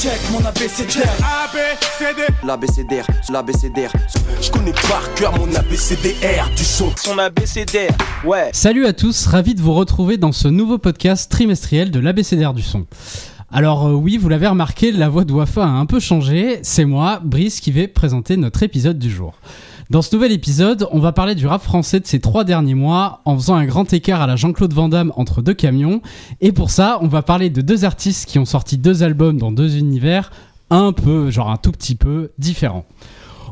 check mon abécédaire. L'ABCDR, l'ABCDR. Je connais par cœur mon abécédaire du son. Son ABCDR, ouais. Salut à tous, ravi de vous retrouver dans ce nouveau podcast trimestriel de l'ABCDR du son. Alors euh, oui, vous l'avez remarqué, la voix de Wafa a un peu changé. C'est moi, Brice, qui vais présenter notre épisode du jour. Dans ce nouvel épisode, on va parler du rap français de ces trois derniers mois en faisant un grand écart à la Jean-Claude Van Damme entre deux camions. Et pour ça, on va parler de deux artistes qui ont sorti deux albums dans deux univers un peu, genre un tout petit peu différents.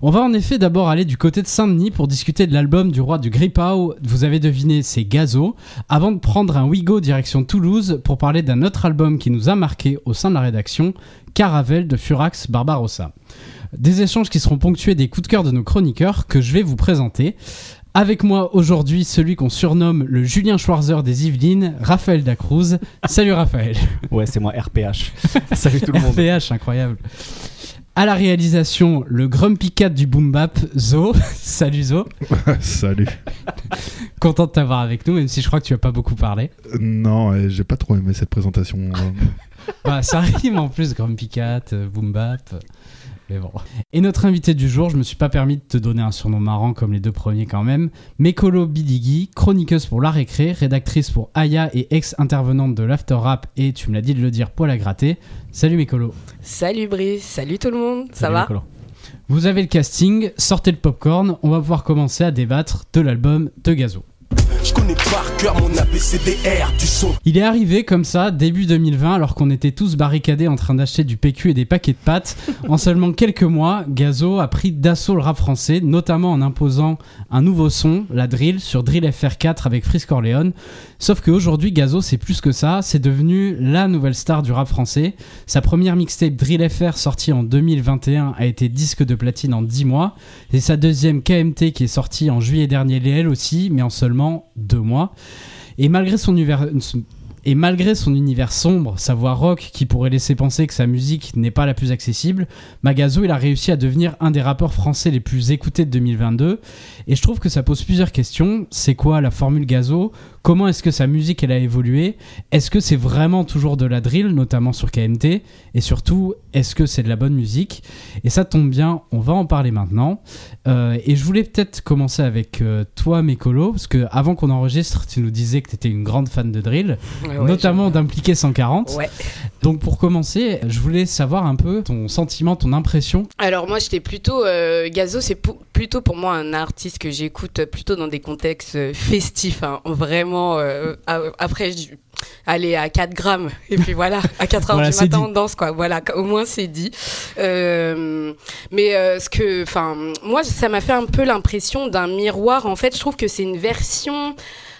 On va en effet d'abord aller du côté de Saint-Denis pour discuter de l'album du roi du Gripau. Vous avez deviné, c'est Gazo. Avant de prendre un Wigo direction Toulouse pour parler d'un autre album qui nous a marqué au sein de la rédaction, Caravelle de Furax Barbarossa. Des échanges qui seront ponctués des coups de cœur de nos chroniqueurs que je vais vous présenter. Avec moi aujourd'hui, celui qu'on surnomme le Julien Schwarzer des Yvelines, Raphaël Dacruz. Salut Raphaël. Ouais, c'est moi, RPH. Salut tout le monde. RPH, incroyable. À la réalisation, le Grumpy Cat du Boom Bap, Zo. Salut Zo. Salut. Content de t'avoir avec nous, même si je crois que tu as pas beaucoup parlé. Euh, Non, euh, j'ai pas trop aimé cette présentation. euh. Bah, ça rime en plus, Grumpy Cat, euh, Boom Bap. Mais bon. Et notre invité du jour, je me suis pas permis de te donner un surnom marrant comme les deux premiers quand même. Mekolo Bidigui, chroniqueuse pour La Récré, rédactrice pour Aya et ex-intervenante de l'After Rap et, tu me l'as dit de le dire, poil à gratter. Salut Mekolo. Salut Brice, salut tout le monde, ça va. Vous avez le casting, sortez le popcorn, on va pouvoir commencer à débattre de l'album de Gazo. Je connais par cœur mon abécédaire du son. Il est arrivé comme ça, début 2020, alors qu'on était tous barricadés en train d'acheter du PQ et des paquets de pâtes. en seulement quelques mois, Gazo a pris d'assaut le rap français, notamment en imposant un nouveau son, la drill, sur Drill FR4 avec Frisk Orleans. Sauf qu'aujourd'hui, Gazo, c'est plus que ça, c'est devenu la nouvelle star du rap français. Sa première mixtape Drill FR, sortie en 2021, a été disque de platine en 10 mois. Et sa deuxième KMT, qui est sortie en juillet dernier, l'est elle aussi, mais en seulement 2 mois. Et malgré son univers, et malgré son univers sombre, sa voix rock qui pourrait laisser penser que sa musique n'est pas la plus accessible, Magazo il a réussi à devenir un des rappeurs français les plus écoutés de 2022. Et je trouve que ça pose plusieurs questions. C'est quoi la formule Gazo? Comment est-ce que sa musique elle a évolué? Est-ce que c'est vraiment toujours de la drill, notamment sur KMT Et surtout, est-ce que c'est de la bonne musique? Et ça tombe bien, on va en parler maintenant. Euh, et je voulais peut-être commencer avec euh, toi, Mécolo, parce que avant qu'on enregistre, tu nous disais que tu étais une grande fan de drill, Ouais, notamment d'impliquer 140. Ouais. Donc pour commencer, je voulais savoir un peu ton sentiment, ton impression. Alors moi j'étais plutôt euh, Gazo, c'est plutôt pour moi un artiste que j'écoute plutôt dans des contextes festifs, hein. vraiment. Euh, après je- aller à 4 grammes et puis voilà à 4 heures Voilà, du matin dit. on danse quoi. Voilà au moins c'est dit. Euh, mais euh, ce que enfin moi ça m'a fait un peu l'impression d'un miroir. En fait je trouve que c'est une version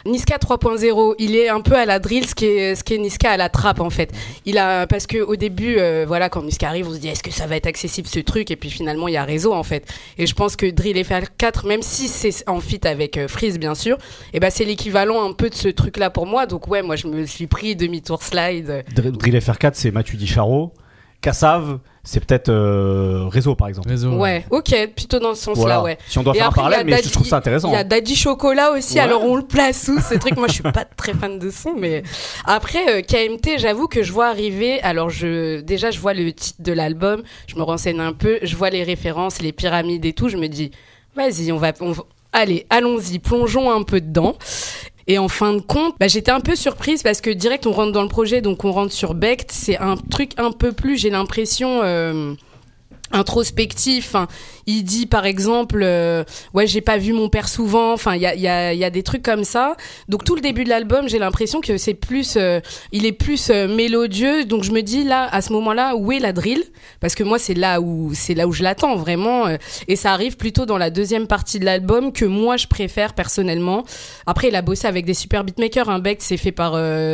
Niska 3.0, il est un peu à la drill, ce qui est, Niska à la trappe en fait. Il a parce que au début, euh, voilà, quand Niska arrive, on se dit est-ce que ça va être accessible ce truc? Et puis finalement, il y a réseau en fait. Et je pense que Drill FR4, même si c'est en fit avec euh, Freeze bien sûr, et ben c'est l'équivalent un peu de ce truc là pour moi. Donc ouais, moi je me suis pris demi-tour slide. Dr- Drill FR4, c'est Mathieu Dicharo. Kassav, c'est peut-être euh, Réseau, par exemple. Réseau. Ouais, ok, plutôt dans ce sens-là, Voilà. ouais. Si on doit Et faire un après, il y a parallèle, mais Daddy- je trouve ça intéressant. Il y a Daddy Chocolat aussi, Ouais. alors on le place où ce truc Moi, je suis pas très fan de son, mais après euh, KMT, j'avoue que je vois arriver. Alors, je déjà, je vois le titre de l'album, je me renseigne un peu, je vois les références, les pyramides et tout. Je me dis, vas-y, on va, on va- allez, allons-y, plongeons un peu dedans. Et en fin de compte, bah, j'étais un peu surprise parce que direct on rentre dans le projet, donc on rentre sur Becht. C'est un truc un peu plus, j'ai l'impression. euh, introspectif. Enfin, il dit par exemple, euh, ouais, j'ai pas vu mon père souvent. Enfin, il y a, y, a, y a des trucs comme ça. Donc tout le début de l'album, j'ai l'impression que c'est plus, euh, il est plus euh, mélodieux. Donc je me dis là, à ce moment-là, où est la drill? Parce que moi, c'est là où c'est là où je l'attends vraiment. euh, et ça arrive plutôt dans la deuxième partie de l'album que moi je préfère personnellement. Après, il a bossé avec des super beatmakers. Un bec, c'est fait par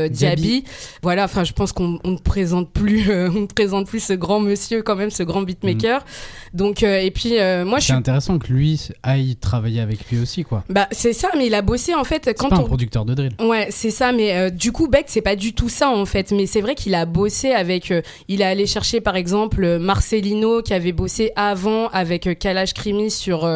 Diaby. Voilà. Enfin, je pense qu'on on ne présente plus, on ne présente plus ce grand monsieur quand même, ce grand beatmaker cœur. Donc, et puis, euh, moi, je C'est suis. intéressant que lui aille travailler avec lui aussi, quoi. Bah, c'est ça, mais il a bossé en fait C'est quand pas un producteur de drill. Ouais, c'est ça, mais euh, du coup, Beck, c'est pas du tout ça en fait. Mais c'est vrai qu'il a bossé avec. euh, il est allé chercher par exemple Marcelino qui avait bossé avant avec Kalash Krimi sur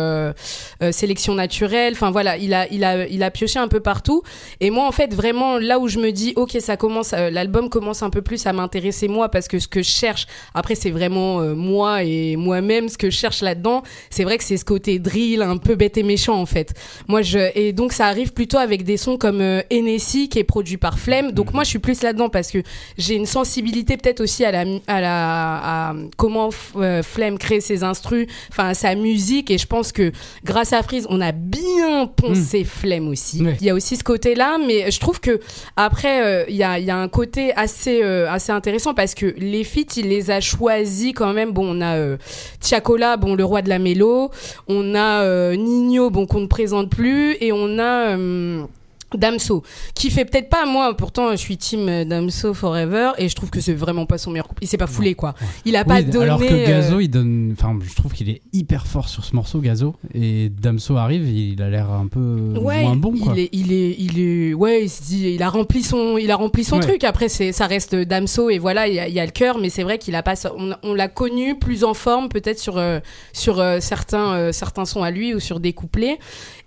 sélection naturelle. Enfin voilà, il a, il, a, il a pioché un peu partout. Et moi, en fait, vraiment, là où je me dis, ok, ça commence, l'album commence un peu plus à m'intéresser moi parce que ce que je cherche, après, c'est vraiment moi et moi-même, ce que je cherche là-dedans, c'est vrai que c'est ce côté drill un peu bête et méchant en fait. Moi, je et donc ça arrive plutôt avec des sons comme euh, Hennessy qui est produit par Flemme. Donc moi, je suis plus là-dedans parce que j'ai une sensibilité peut-être aussi à la à la à comment euh, Flemme crée ses instrus, enfin sa musique. Et je pense que grâce à Freeze, on a bien poncé Flemme aussi. Il y a aussi ce côté-là, mais je trouve que après, euh, il y, a, il y a un côté assez, euh, assez intéressant parce que les feats, il les a choisis quand même. Bon, on a Tiakola, bon, le roi de la mélo. On a euh, Nino, bon, qu'on ne présente plus. Et on a. euh, Damso, qui fait peut-être pas moi, pourtant je suis team euh, Damso Forever et je trouve que c'est vraiment pas son meilleur couple. Il s'est pas foulé quoi. Il a pas donné. alors que euh, Gazo, il donne. Enfin, je trouve qu'il est hyper fort sur ce morceau, Gazo. Et Damso arrive, il a l'air un peu Ouais, moins bon, quoi. il est, il est, il est, ouais, il se dit, il a rempli son, il a rempli son Ouais. truc. Après, c'est, ça reste Damso et voilà, il y a, il y a le cœur, mais c'est vrai qu'il a pas, on, on l'a connu plus en forme peut-être sur, euh, sur euh, certains, euh, certains sons à lui ou sur des couplets.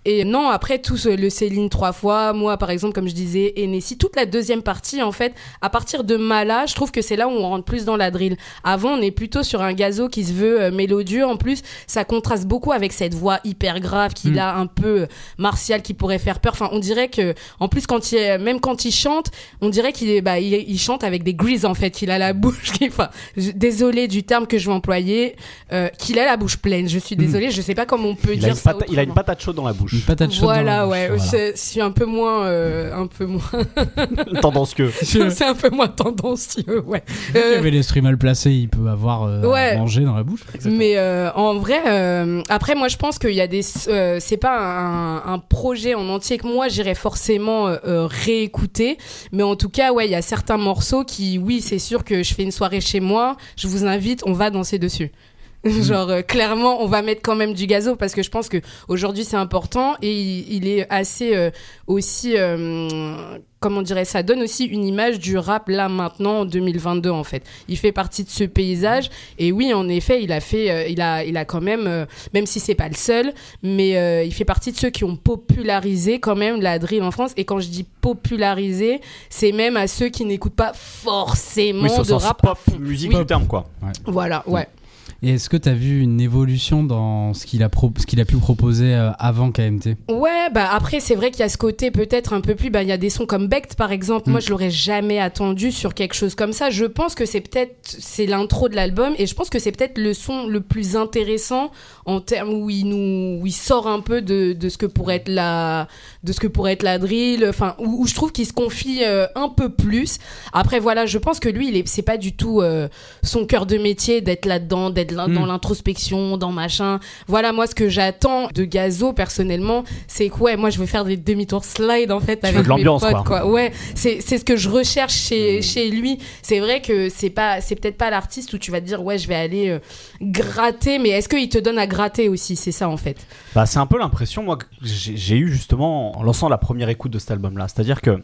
Et non, après tout ce- le Céline trois fois, moi par exemple, comme je disais, Hennessy, toute la deuxième partie en fait, à partir de Mala, je trouve que c'est là où on rentre plus dans la drill. Avant, on est plutôt sur un gazo qui se veut euh, mélodieux. En plus, ça contraste beaucoup avec cette voix hyper grave qu'il Mm. a un peu euh, martial qui pourrait faire peur. Enfin, on dirait que, en plus, quand il, est- même quand il chante, on dirait qu'il est, bah, il, il chante avec des grises en fait. Il a la bouche enfin, désolé du terme que je vais employer, euh, qu'il a la bouche pleine. Je suis désolée, je sais pas comment on peut Il dire ça. pata- il a une patate chaude dans la bouche. Une patate chaude. dans la Voilà, bouche, ouais, voilà. suis un peu moins, euh, un peu moins, Tendance que. c'est un peu moins tendancieux, ouais. Il Euh, avait l'esprit mal placé, il peut avoir euh, Ouais. mangé dans la bouche. Mais euh, en vrai, euh, après moi je pense qu'il y a des, euh, c'est pas un, un projet en entier que moi j'irais forcément euh, euh, réécouter, mais en tout cas ouais il y a certains morceaux qui, oui c'est sûr que je fais une soirée chez moi, je vous invite, on va danser dessus. Genre euh, clairement on va mettre quand même du gazo parce que je pense que aujourd'hui c'est important et il, il est assez euh, aussi euh, comment on dirait ça donne aussi une image du rap là maintenant en 2022 en fait. Il fait partie de ce paysage et oui en effet il a fait euh, il a il a quand même euh, même si c'est pas le seul mais euh, il fait partie de ceux qui ont popularisé quand même la drill en France et quand je dis popularisé c'est même à ceux qui n'écoutent pas forcément Oui, de rap pop, musique Oui. du terme, quoi. Voilà ouais. Et est-ce que tu as vu une évolution dans ce qu'il a, pro- ce qu'il a pu proposer euh, avant KMT Ouais, bah après c'est vrai qu'il y a ce côté peut-être un peu plus, bah il y a des sons comme Becht par exemple. Moi Mm. je l'aurais jamais attendu sur quelque chose comme ça. Je pense que c'est peut-être c'est l'intro de l'album et je pense que c'est peut-être le son le plus intéressant en termes où il nous où il sort un peu de, de ce que pourrait être la de ce que pourrait être la drill. Enfin où, où je trouve qu'il se confie euh, un peu plus. Après voilà, je pense que lui il est c'est pas du tout euh, son cœur de métier d'être là-dedans, d'être là- dans l'introspection, dans machin. Voilà, moi, ce que j'attends de Gazo, personnellement, c'est que, ouais, moi, je veux faire des demi-tours slide, en fait, avec mes l'ambiance, potes, quoi. quoi. Ouais, c'est c'est ce que je recherche chez, chez lui. C'est vrai que c'est pas, c'est peut-être pas l'artiste où tu vas te dire, ouais, je vais aller euh, gratter, mais est-ce qu'il te donne à gratter aussi? C'est ça, en fait. Bah, c'est un peu l'impression moi que j'ai j'ai eu justement en lançant la première écoute de cet album-là. C'est-à-dire que,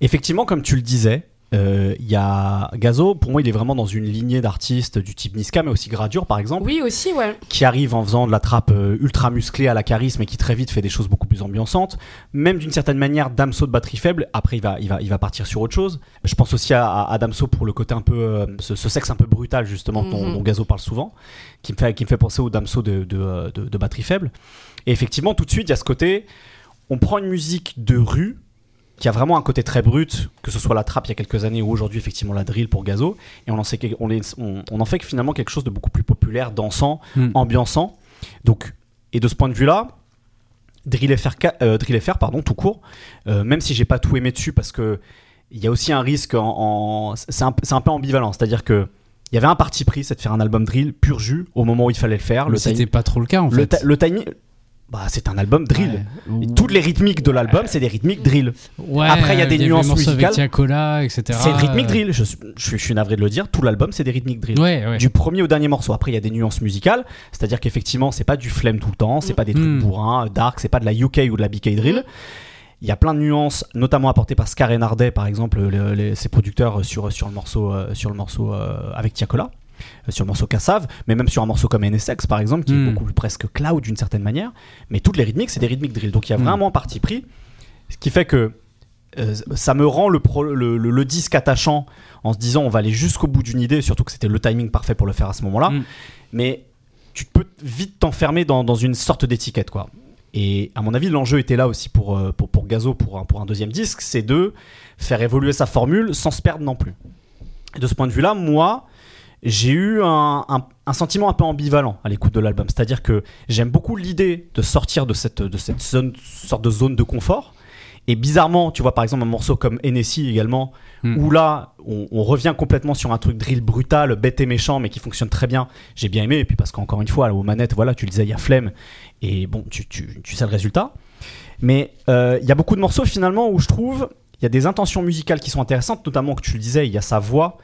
effectivement, comme tu le disais, euh, il y a Gazo. Pour moi, il est vraiment dans une lignée d'artistes du type Niska, mais aussi Gradure, par exemple, Oui, aussi, ouais. qui arrive en faisant de la trappe euh, ultra musclée à la charisme et qui très vite fait des choses beaucoup plus ambiançantes. Même d'une certaine manière, Damso de batterie faible. Après, il va, il va, il va partir sur autre chose. Je pense aussi à, à- à Damso pour le côté un peu, euh, ce, ce sexe un peu brutal justement dont, Mhm. dont Gazo parle souvent, qui me fait, qui me fait penser au Damso de, de, de- de batterie faible. Et effectivement, tout de suite, il y a ce côté, on prend une musique de rue qui a vraiment un côté très brut, que ce soit la trappe il y a quelques années ou aujourd'hui effectivement la drill pour Gazo, et on en, sait, on, les- on- on en fait finalement quelque chose de beaucoup plus populaire, dansant, Hmm. ambiançant. Donc, et de ce point de vue-là, Drill FR, euh, Drill FR, pardon, tout court, euh, même si j'ai pas tout aimé dessus parce que il y a aussi un risque en, en- c'est un, peu ambivalent, c'est-à-dire que il y avait un parti pris, c'est de faire un album drill pur jus au moment où il fallait le faire. Le Le, C'était pas trop le cas en fait. le timing, bah, c'est un album drill. Ouais. Et toutes les rythmiques de l'album, c'est des rythmiques drill. Ouais, Après, il y a des avait nuances musicales. Tiakola, etc. C'est une rythmique drill. Je, suis- je, suis- je suis navré de le dire. Tout l'album, c'est des rythmiques drill. Du premier au dernier morceau. Après, il y a des nuances musicales. C'est-à-dire qu'effectivement, c'est pas du flemme tout le temps. C'est pas des trucs Mm. bourrins, dark. C'est pas de la UK ou de la BK drill. Il y a plein de nuances, notamment apportées par Scar et Nardet, par exemple, les- ses producteurs sur, sur le morceau, euh, sur le morceau euh, avec Tiakola, euh, sur le morceau Kassav, mais même sur un morceau comme NSX, par exemple, qui Mm. est beaucoup plus presque cloud d'une certaine manière. Mais toutes les rythmiques, c'est des rythmiques drill. Donc il y a Mm. vraiment un parti pris, ce qui fait que euh, ça me rend le, pro- le, le- le disque attachant en se disant on va aller jusqu'au bout d'une idée, surtout que c'était le timing parfait pour le faire à ce moment-là. Mm. Mais tu peux vite t'enfermer dans, dans une sorte d'étiquette, quoi. Et à mon avis, l'enjeu était là aussi pour, euh, pour, pour Gazo, pour un, pour un deuxième disque, c'est de faire évoluer sa formule sans se perdre non plus. Et de ce point de vue-là, moi, j'ai eu un, un- un sentiment un peu ambivalent à l'écoute de l'album. C'est-à-dire que j'aime beaucoup l'idée de sortir de cette, de cette zone, sorte de zone de confort. Et bizarrement, tu vois par exemple un morceau comme Hennessy également, Mm. où là, on, on revient complètement sur un truc drill brutal, bête et méchant, mais qui fonctionne très bien. J'ai bien aimé, et puis parce qu'encore une fois, là, aux manettes, voilà, tu le disais, il y a flemme, et bon, tu, tu, tu sais le résultat. Mais euh, il y a beaucoup de morceaux finalement où je trouve, il y a des intentions musicales qui sont intéressantes, notamment que tu le disais, il y a sa voix,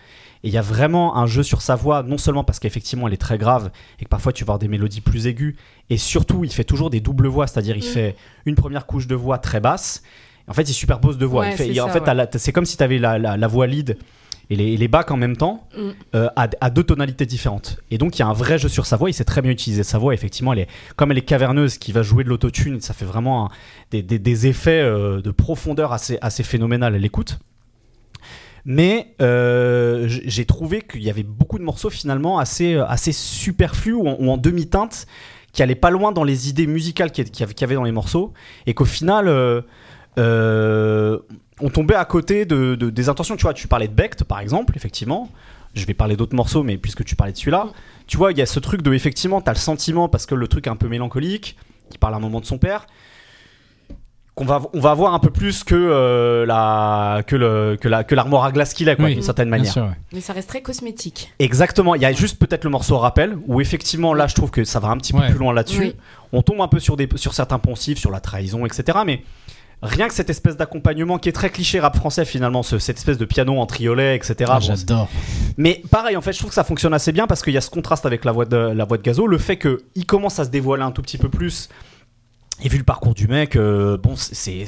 et il y a vraiment un jeu sur sa voix, non seulement parce qu'effectivement elle est très grave et que parfois tu vas avoir des mélodies plus aiguës, et surtout il fait toujours des doubles voix, c'est-à-dire il Mm. fait une première couche de voix très basse, en fait il superpose deux voix. Ouais, Il fait- en fait, ouais. c'est comme si tu avais la, la- la voix lead et les, et les bacs en même temps Mm. euh, à, à deux tonalités différentes. Et donc il y a un vrai jeu sur sa voix, il sait très bien utiliser sa voix, effectivement, elle est, comme elle est caverneuse, qui va jouer de l'autotune, ça fait vraiment un- des, des- des effets euh, de profondeur assez, assez phénoménal à l'écoute. Mais euh, j'ai trouvé qu'il y avait beaucoup de morceaux finalement assez, euh, assez superflus ou en, demi-teinte qui allaient pas loin dans les idées musicales qu'il y, avait- dans les morceaux et qu'au final euh, on tombait à côté de, de- des intentions. Tu vois, tu parlais de Becht par exemple, effectivement. Je vais parler d'autres morceaux, mais puisque tu parlais de celui-là, tu vois, il y a ce truc de effectivement, t'as le sentiment parce que le truc est un peu mélancolique, qui parle à un moment de son père, qu'on va, on va avoir un peu plus que euh, la, que le, que la, que l'armoire à glace qu'il est, quoi, Oui, d'une certaine manière. sûr, ouais. Mais ça reste très cosmétique. Exactement. Il y a juste peut-être le morceau rappel où effectivement là, je trouve que ça va un petit peu plus loin là-dessus. Oui. On tombe un peu sur des, sur certains poncifs, sur la trahison, etc. Mais rien que cette espèce d'accompagnement qui est très cliché rap français finalement, ce- cette espèce de piano en triolet, etc. Ah, Bon, J'adore. mais pareil, en fait, je trouve que ça fonctionne assez bien parce qu'il y a ce contraste avec la voix de, la voix de Gazo, le fait qu'il commence à se dévoiler un tout petit peu plus. Et vu le parcours du mec, euh, bon, c'est-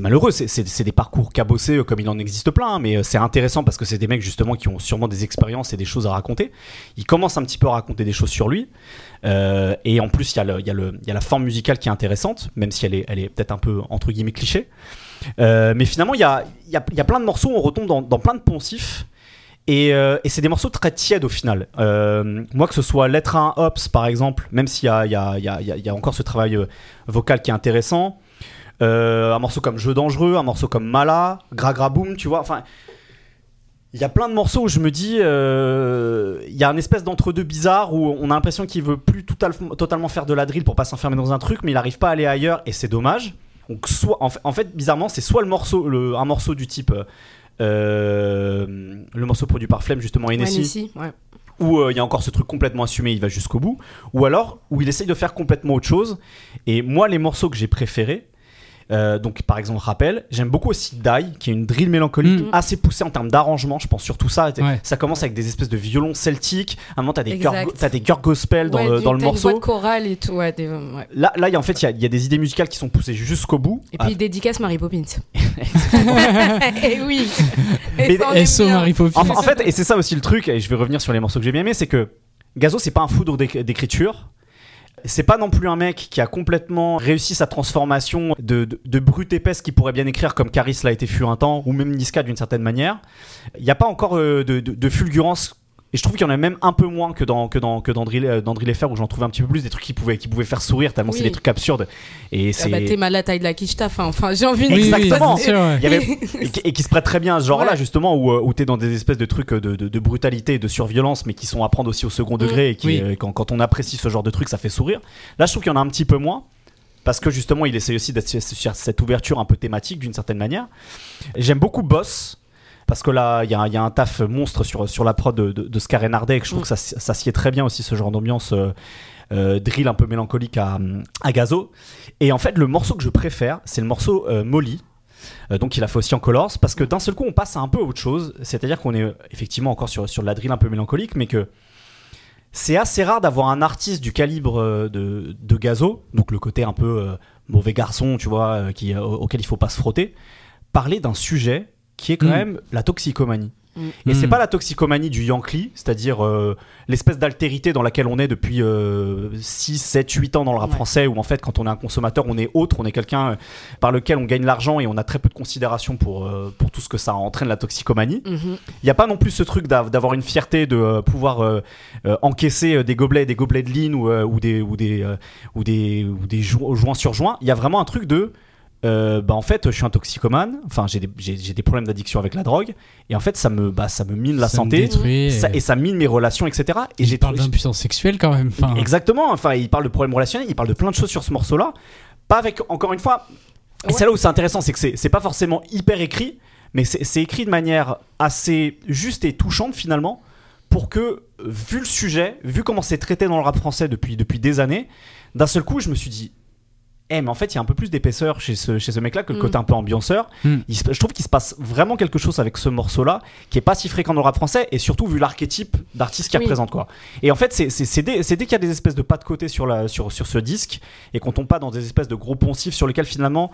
malheureux. C'est- des parcours cabossés euh, comme il en existe plein, hein, mais euh, c'est intéressant parce que c'est des mecs justement qui ont sûrement des expériences et des choses à raconter. Il commence un petit peu à raconter des choses sur lui. Et en plus, il y, a la forme musicale qui est intéressante, même si elle est, peut-être un peu entre guillemets cliché. Mais finalement, il y a plein de morceaux, on retombe dans, dans plein de poncifs. Et, euh, et c'est des morceaux très tièdes au final. Euh, moi, que ce soit Lettre 1 Ops par exemple, même s'il y a, encore ce travail euh, vocal qui est intéressant, un morceau comme Jeu dangereux, un morceau comme Mala, Gra Gra Boom, tu vois, enfin. Il y a plein de morceaux où je me dis, il y a une espèce d'entre-deux bizarre où on a l'impression qu'il veut plus total- totalement faire de la drill pour pas s'enfermer dans un truc, mais il arrive pas à aller ailleurs et c'est dommage. Donc soit, en fait, en fait, bizarrement, c'est soit un morceau du type, le morceau produit par Flemme justement Ouais, Nissi, ouais. où euh, il y a encore ce truc complètement assumé, il va jusqu'au bout, ou alors où il essaye de faire complètement autre chose. Et moi, les morceaux que j'ai préférés, euh, donc par exemple Rappel, j'aime beaucoup aussi Die, qui est une drill mélancolique Mm. assez poussée en termes d'arrangement, je pense surtout ça. Ouais. Ça commence avec des espèces de violons celtiques, à un moment t'as des chœurs, des chœurs gospel dans Ouais, le, du- dans le une voix morceau. de chorale et tout, ouais. des-. Là, là, il y a- en fait, il y a- il y, a des idées musicales qui sont poussées jusqu'au bout. Et puis Ah, dédicace Mary Poppins. et oui. Mais- Et aime SO. Marie Poppins. en, en fait, et c'est ça aussi le truc, et je vais revenir sur les morceaux que j'ai bien aimés, c'est que Gazo, c'est pas un foudre d'éc- d'écriture. C'est pas non plus un mec qui a complètement réussi sa transformation de, de, brute épaisse qui pourrait bien écrire comme Caris l'a été fut un temps, ou même Niska d'une certaine manière. Il n'y a pas encore euh, de- de fulgurance. Et je trouve qu'il y en a même un peu moins que dans, que dans, que dans Drill, euh, dans Drill FR où j'en trouvais un petit peu plus des trucs qui pouvaient, qui pouvaient faire sourire tellement Oui. c'est des trucs absurdes. Et Ah c'est. bah, t'es mal la taille de la quiche taf, hein. Enfin, j'ai envie de Exactement. bien sûr, ouais. Il y avait- et, qui- et qui se prête très bien à ce genre-là, Ouais. justement, où, euh, où t'es dans des espèces de trucs de, de, de brutalité et de surviolence, mais qui sont à prendre aussi au second degré, et qui, Oui. euh, quand, quand on apprécie ce genre de trucs, ça fait sourire. Là, je trouve qu'il y en a un petit peu moins, parce que justement, il essaye aussi d'être cette ouverture un peu thématique, d'une certaine manière. J'aime beaucoup Boss. Parce que là, il y, a- il y a un taf monstre sur, sur la prod de, de, de Scar et que je trouve que ça, ça sied très bien aussi, ce genre d'ambiance euh, euh, drill un peu mélancolique à, à Gazo. Et en fait, le morceau que je préfère, c'est le morceau euh, Molly. Euh, donc il a fait aussi en Colors parce que d'un seul coup on passe à un peu autre chose c'est-à-dire qu'on est effectivement encore sur, sur de la drill un peu mélancolique mais que c'est assez rare d'avoir un artiste du calibre de, de Gazo, donc le côté un peu mauvais garçon, tu vois, qui, auquel il faut pas se frotter, parler d'un sujet qui est quand Mm. même la toxicomanie. Mm. Et c'est Mm. pas la toxicomanie du Yankee, c'est-à-dire euh, l'espèce d'altérité dans laquelle on est depuis euh, 6, 7, 8 ans dans le rap Ouais. français, où en fait quand on est un consommateur, on est autre, on est quelqu'un euh, par lequel on gagne l'argent et on a très peu de considération pour, euh, pour tout ce que ça entraîne la toxicomanie. Mhm. Il n'y a pas non plus ce truc d'av- d'avoir une fierté de euh, pouvoir euh, euh, encaisser des gobelets, des gobelets de ligne ou, euh, ou des ou des euh, ou des ou des jo- joints sur joints. Il y a vraiment un truc de euh, bah en fait je suis un toxicomane. Enfin j'ai des, j'ai, des problèmes d'addiction avec la drogue et en fait ça me bah ça me mine la Ça me santé détruit, ça- et- et ça mine mes relations etc. Et il j'ai parle d'impuissance sexuelle quand même. Enfin, Exactement. Enfin il parle de problèmes relationnels, il parle de plein de choses sur ce morceau-là. Pas avec encore une fois. Et Ouais. c'est là où c'est intéressant, c'est que c'est c'est pas forcément hyper écrit, mais c'est c'est écrit de manière assez juste et touchante finalement, pour que, vu le sujet, vu comment c'est traité dans le rap français depuis, depuis des années, d'un seul coup, je me suis dit, eh, mais en fait, il y a un peu plus d'épaisseur chez ce, chez ce mec-là que le Mm. côté un peu ambianceur. Mm. Il je trouve qu'il se passe vraiment quelque chose avec ce morceau-là, qui est pas si fréquent dans le rap français, et surtout vu l'archétype d'artiste qu'il Oui. représente, quoi. Et en fait, c'est dès, c'est dès qu'il y a des espèces de pas de côté sur, la, sur, sur ce disque, et qu'on tombe pas dans des espèces de gros poncifs sur lesquels finalement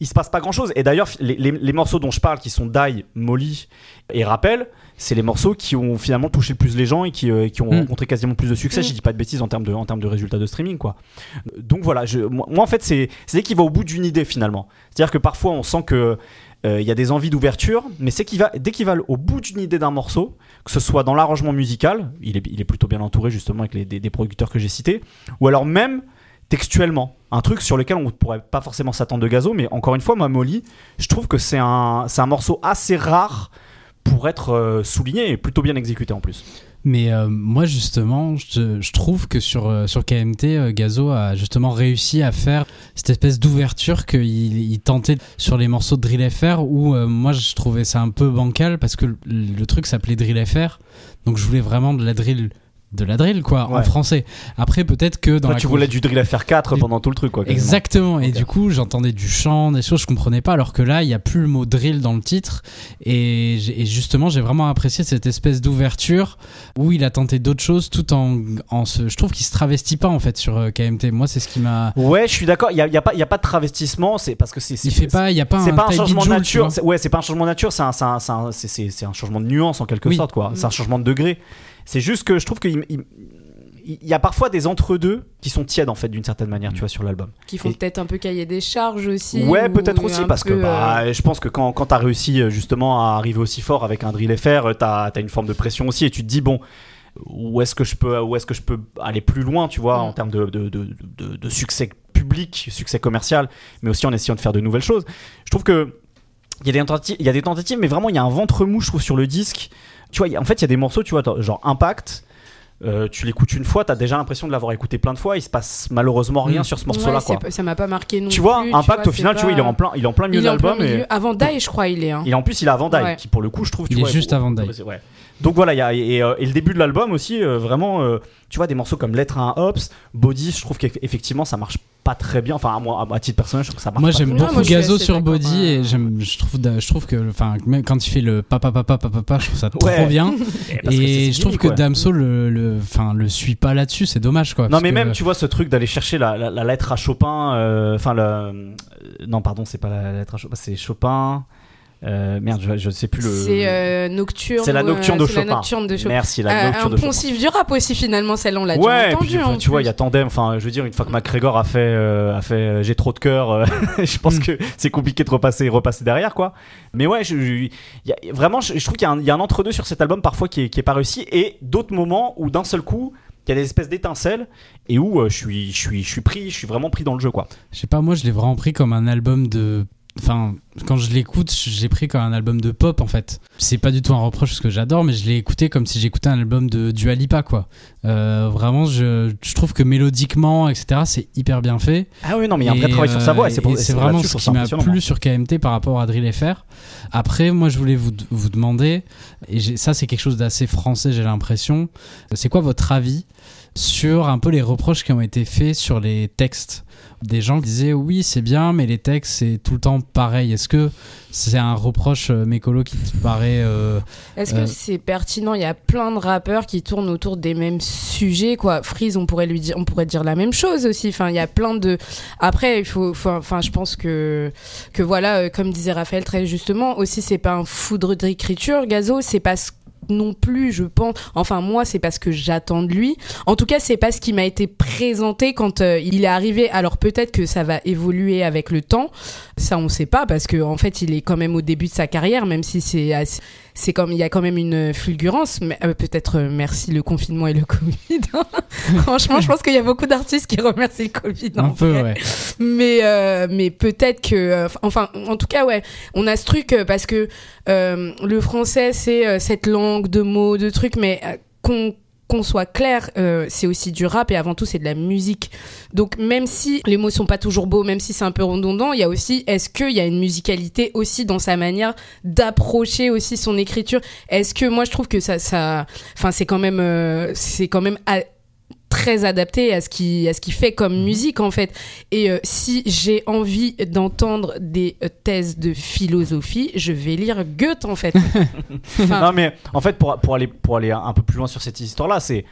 il se passe pas grand chose. Et d'ailleurs, les, les- les morceaux dont je parle, qui sont Die, Molly et Rappel, c'est les morceaux qui ont finalement touché le plus les gens et qui, euh, qui ont Mm. rencontré quasiment plus de succès. Mm. Je dis pas de bêtises en termes de, en termes de résultats de streaming, quoi. Donc voilà, je, moi, moi, en fait, c'est c'est dès qu'il va au bout d'une idée finalement. C'est-à-dire que parfois on sent que euh, il y a des envies d'ouverture, mais c'est qu'il va dès qu'il va au bout d'une idée d'un morceau, que ce soit dans l'arrangement musical, il est, il est plutôt bien entouré justement avec les, des, des producteurs que j'ai cités, ou alors même textuellement, un truc sur lequel on ne pourrait pas forcément s'attendre de Gazo, mais encore une fois, moi, Molly, je trouve que c'est un, un morceau assez rare pour être euh, souligné et plutôt bien exécuté en plus. Mais euh, moi justement, je, trouve que sur, euh, sur KMT, Gazo a justement réussi à faire cette espèce d'ouverture qu'il il tentait sur les morceaux de Drill FR où moi je trouvais ça un peu bancal parce que le, le truc s'appelait Drill FR, donc je voulais vraiment de la drill, de la drill quoi, en français. Après peut-être que dans Toi, la tu voulais du drill FR4 Du- pendant tout le truc, quoi. quasiment. Exactement, et du coup j'entendais du chant, des choses je comprenais pas, alors que là il y a plus le mot drill dans le titre, et, justement j'ai vraiment apprécié cette espèce d'ouverture où il a tenté d'autres choses tout en, en se. Je trouve qu'il se travestit pas en fait sur euh, KMT. Moi c'est ce qui m'a. Ouais, je suis d'accord. Il n'y a, il y a, pas- il y a pas de travestissement, c'est parce que c'est. Il fait pas, il y a pas C'est un pas un Type changement de nature. Ouais, c'est pas un changement de nature. C'est un, c'est un- un- un changement de nuance en quelque Oui. sorte, quoi. C'est un changement de degré. C'est juste que je trouve qu'il il- il y a parfois des entre-deux qui sont tièdes en fait d'une certaine manière, tu vois, sur l'album. Qui font Et- peut-être un peu cahier des charges aussi. Ouais, ou peut-être aussi parce que euh, bah, je pense que quand, quand t'as réussi euh, justement à arriver aussi fort avec un drill FR, euh, t'as as une forme de pression aussi et tu te dis bon. Où est-ce que je peux, où est-ce que je peux aller plus loin, tu vois, Mm. en termes de, de, de, de- de succès public, succès commercial, mais aussi en essayant de faire de nouvelles choses. Je trouve que il y a des tentatives, il y a des tentatives, mais vraiment il y a un ventre mou, je trouve, sur le disque. Tu vois, il y a- en fait, il y a des morceaux, tu vois, genre Impact. euh, tu l'écoutes une fois, t'as déjà l'impression de l'avoir écouté plein de fois. Il se passe malheureusement rien Mm. sur ce ouais, morceau-là, c'est quoi. ça m'a pas marqué non Tu vois, plus, Impact au final, tu vois, il est en plein, il est en plein milieu est de l'album. et-. Avant Die, je crois, il est. hein. et en plus, il a avant Die, Ouais. qui pour le coup, je trouve. Tu Il est vois, juste avant Die. Ouais. Donc voilà, il y a, et, euh, et le début de l'album aussi, euh, vraiment, euh, tu vois, des morceaux comme Lettre à un Hops, Body, je trouve qu'effectivement, ça marche pas très bien. Enfin, à, moi, à titre personnel, je trouve que ça marche Moi pas j'aime beaucoup Gazo sur Body ouais. et j'aime, je trouve, je trouve que, enfin, même quand il fait le papa papa papa papa, je trouve ça trop Ouais. bien. Et je trouve que ouais. Damso le, le, enfin, le suit pas là-dessus, c'est dommage quoi. Non, mais que- même, tu vois, ce truc d'aller chercher la, la- la lettre à Chopin, euh, enfin, le. non, pardon, c'est pas la lettre à Chopin, c'est Chopin. Euh, merde, je, je sais plus le. C'est euh, Nocturne. C'est la ou, Nocturne euh, de c'est la Chopin. Nocturne de Chopin. Merci, la Euh, Nocturne un de Chopin. poncif du rap aussi, finalement, celle-là, on l'a Ouais, déjà puis enfin, en tu vois, il y a tandem. Enfin, je veux dire, une fois que McGregor a fait, euh, a fait euh, j'ai trop de cœur, euh, je pense Mm. que c'est compliqué de repasser, repasser derrière, quoi. Mais ouais, je, y a- vraiment, je, je trouve qu'il y a un, il y a un entre-deux sur cet album parfois qui est, qui est pas réussi, et d'autres moments où d'un seul coup, il y a des espèces d'étincelles et où euh, je suis, je suis, je suis pris, je suis vraiment pris dans le jeu, quoi. Je sais pas, moi je l'ai vraiment pris comme un album de enfin, quand je l'écoute, j'ai pris comme un album de pop en fait. C'est pas du tout un reproche parce que j'adore, mais je l'ai écouté comme si j'écoutais un album de Dua Lipa quoi. Euh, vraiment, je, je trouve que mélodiquement, etc., c'est hyper bien fait. Ah oui, non, mais il y a un vrai travail sur sa voix. euh, et c'est vraiment ce qui m'a plu sur KMT par rapport à Drill FR. Après, moi, je voulais vous, vous demander, et ça, c'est quelque chose d'assez français, j'ai l'impression. C'est quoi votre avis sur un peu les reproches qui ont été faits sur les textes? Des gens qui disaient oui c'est bien mais les textes c'est tout le temps pareil est-ce que c'est un reproche euh, mécolo qui te paraît euh, Est-ce que Euh, c'est pertinent? Il y a plein de rappeurs qui tournent autour des mêmes sujets, quoi. Freeze, on pourrait lui dire, on pourrait dire la même chose aussi. Enfin, il y a plein de. Après, il faut, enfin, je pense que, que voilà, euh, comme disait Raphaël très justement, aussi c'est pas un foudre d'écriture, Gazo, c'est pas ce non plus, je pense. Enfin, moi, c'est pas ce que j'attends de lui. En tout cas, c'est pas ce qui m'a été présenté quand euh, il est arrivé. Alors peut-être que ça va évoluer avec le temps. Ça, on sait pas parce que en fait, il est quand même au début de sa carrière, même si c'est assez- c'est comme il y a quand même une fulgurance. Mais euh, peut-être euh, merci le confinement et le Covid. hein. Franchement, je pense qu'il y a beaucoup d'artistes qui remercient le Covid. un en peu vrai. ouais. Mais, euh, mais peut-être que. euh, enfin, en tout cas, ouais. On a ce truc euh, parce que euh, le français, c'est euh, cette langue de mots, de trucs, mais euh, qu'on qu'on soit clair, euh, c'est aussi du rap et avant tout c'est de la musique. Donc même si les mots sont pas toujours beaux, même si c'est un peu redondant, il y a aussi est-ce qu'il y a une musicalité aussi dans sa manière d'approcher aussi son écriture? Est-ce que moi je trouve que ça, ça, enfin c'est quand même, euh, c'est quand même très adapté à ce qui à ce qui fait comme musique en fait et euh, si j'ai envie d'entendre des euh, thèses de philosophie je vais lire Goethe en fait Enfin, Non, mais en fait, pour, pour, aller, pour aller un peu plus loin sur cette histoire-là, c'est.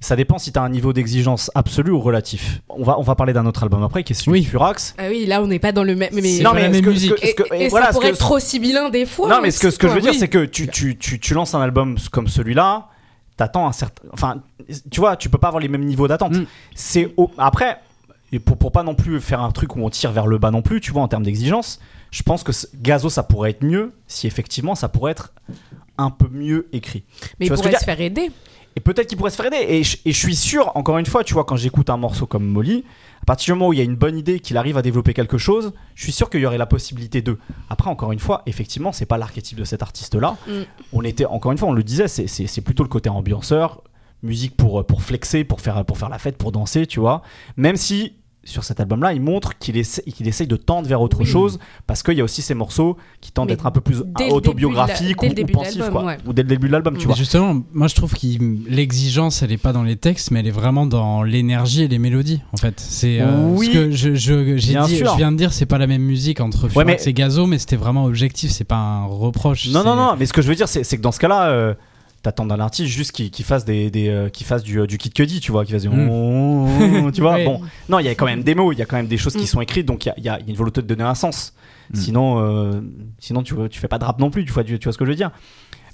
Ça dépend si tu as un niveau d'exigence absolu ou relatif. On va, on va parler d'un autre album après qui est celui Oui. de Furax. ah oui là on n'est pas dans le même mais Non, mais même que- musique. que- et, que- et voilà, ça pourrait que- être trop sibyllin des fois Non, mais ce que, ce que je veux dire, Oui. c'est que tu, tu, tu, tu lances un album comme celui-là, t'attends un certain. Enfin, tu vois, tu peux pas avoir les mêmes niveaux d'attente. Mm. C'est au- Après, et pour, pour pas non plus faire un truc où on tire vers le bas non plus, tu vois, en termes d'exigence, je pense que ce- Gazo, ça pourrait être mieux si effectivement ça pourrait être un peu mieux écrit. mais tu il pourrait se faire aider Et peut-être qu'il pourrait se faire aider. Et je, et je suis sûr, encore une fois, tu vois, quand j'écoute un morceau comme Molly, à partir du moment où il y a une bonne idée, qu'il arrive à développer quelque chose, je suis sûr qu'il y aurait la possibilité de. Après, encore une fois, effectivement, c'est pas l'archétype de cet artiste-là. Mm. On était, encore une fois, on le disait, c'est- plutôt le côté ambianceur, musique pour, pour flexer, pour faire, pour faire la fête, pour danser, tu vois. Même si. Sur cet album-là, il montre qu'il essaie, qu'il essaye de tendre vers autre Oui. chose parce qu'il y a aussi ces morceaux qui tendent d'être un peu plus autobiographiques ou, ou pensifs, l'album, quoi. ouais. Ou dès le début de l'album, tu Mais vois. justement, moi je trouve que l'exigence, elle est pas dans les textes, mais elle est vraiment dans l'énergie et les mélodies. En fait, c'est euh, Oui. ce que je, je, j'ai Bien dit- sûr. je viens de dire, c'est pas la même musique entre Furax mais- et Gazo, mais c'était vraiment objectif. C'est pas un reproche. Non, non, non, mais ce que je veux dire, c'est c'est que dans ce cas-là, euh, t'attends d'un artiste juste qu'il fasse, des, des, euh, qu'il fasse du, euh, du Kid Cudi, tu vois, qu'il fasse du. Mm. tu vois, bon. Non, il y a quand même des mots, il y a quand même des choses qui Mm. sont écrites, donc il y a, il y a une volonté de donner un sens. Mm. Sinon, euh, sinon tu, tu fais pas de rap non plus, tu vois, tu, tu vois ce que je veux dire.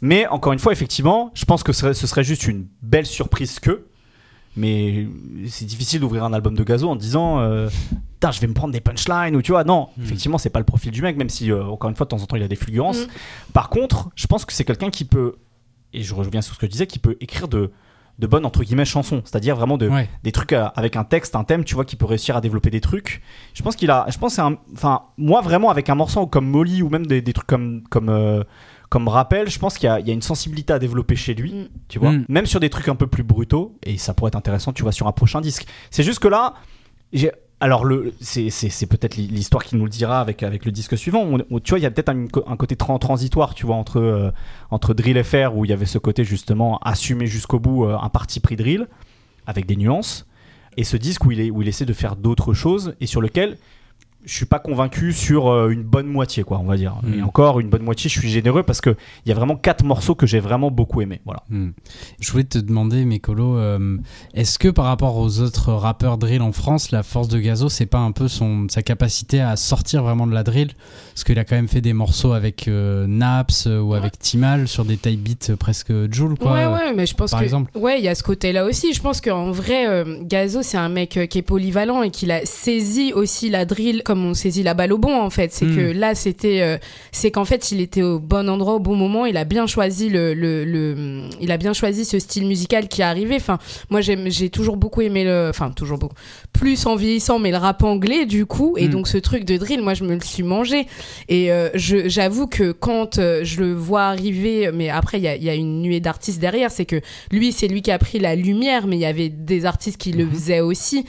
Mais encore une fois, effectivement, je pense que ce serait, ce serait juste une belle surprise que. Mais c'est difficile d'ouvrir un album de Gazo en disant euh, Putain, je vais me prendre des punchlines ou tu vois. Non, Mm. effectivement, c'est pas le profil du mec, même si, euh, encore une fois, de temps en temps, il a des fulgurances. Mm. Par contre, je pense que c'est quelqu'un qui peut, et je reviens sur ce que je disais, qui peut écrire de, de bonnes, entre guillemets, chansons. C'est-à-dire vraiment de, Ouais. des trucs euh, avec un texte, un thème, tu vois, qui peut réussir à développer des trucs. Je pense qu'il a, je pense que c'est un, enfin, moi vraiment avec un morceau comme Molly ou même des, des trucs comme, comme, euh, comme Rappel, je pense qu'il y a, il y a une sensibilité à développer chez lui, Mm. tu vois. Mm. Même sur des trucs un peu plus brutaux, et ça pourrait être intéressant, tu vois, sur un prochain disque. C'est juste que là, j'ai, alors le, c'est, peut-être l'histoire qui nous le dira avec, avec le disque suivant. Tu vois, il y a peut-être un, côté tran- transitoire, tu vois, entre, euh, entre Drill FR où il y avait ce côté justement assumé jusqu'au bout euh, un parti pris drill avec des nuances et ce disque où il, est, où il essaie de faire d'autres choses et sur lequel je suis pas convaincu sur euh, une bonne moitié quoi on va dire Mm. et encore une bonne moitié je suis généreux parce que il y a vraiment quatre morceaux que j'ai vraiment beaucoup aimé voilà Hmm. Je voulais te demander, Mécolo, euh, est-ce que par rapport aux autres rappeurs drill en France, la force de Gazo, c'est pas un peu son, sa capacité à sortir vraiment de la drill? Parce qu'il a quand même fait des morceaux avec euh, Naps euh, ou avec Timal sur des type beats presque Joule, quoi. Ouais, ouais, mais je pense par que. exemple. Ouais, il y a ce côté-là aussi. Je pense qu'en vrai, euh, Gazo, c'est un mec euh, qui est polyvalent et qu'il a saisi aussi la drill comme on saisit la balle au bon en fait. C'est Mm. que là c'était, euh, c'est qu'en fait il était au bon endroit au bon moment. Il a bien choisi le, le, le- il a bien choisi ce style musical qui est arrivé. Enfin, moi j'ai toujours beaucoup aimé le, enfin toujours beaucoup, plus en vieillissant, mais le rap anglais du coup. Et Mm. donc ce truc de drill, moi je me le suis mangé. Et euh, j'avoue que quand euh, je le vois arriver, mais après il y a, il y a une nuée d'artistes derrière, c'est que lui c'est lui qui a pris la lumière, mais il y avait des artistes qui le faisaient aussi.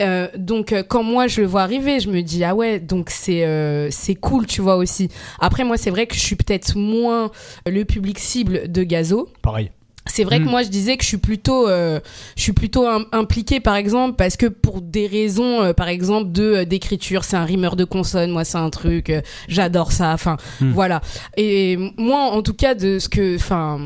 Euh, donc quand moi je le vois arriver, je me dis ah ouais donc c'est euh, c'est cool tu vois aussi. Après moi c'est vrai que je suis peut-être moins le public cible de Gazo. Pareil. C'est vrai Mm. que moi je disais que je suis plutôt euh, je suis plutôt im- impliquée par exemple parce que pour des raisons euh, par exemple de euh, d'écriture, c'est un rimeur de consonnes, moi c'est un truc euh, j'adore ça enfin Mm. voilà. Et moi en tout cas de ce que enfin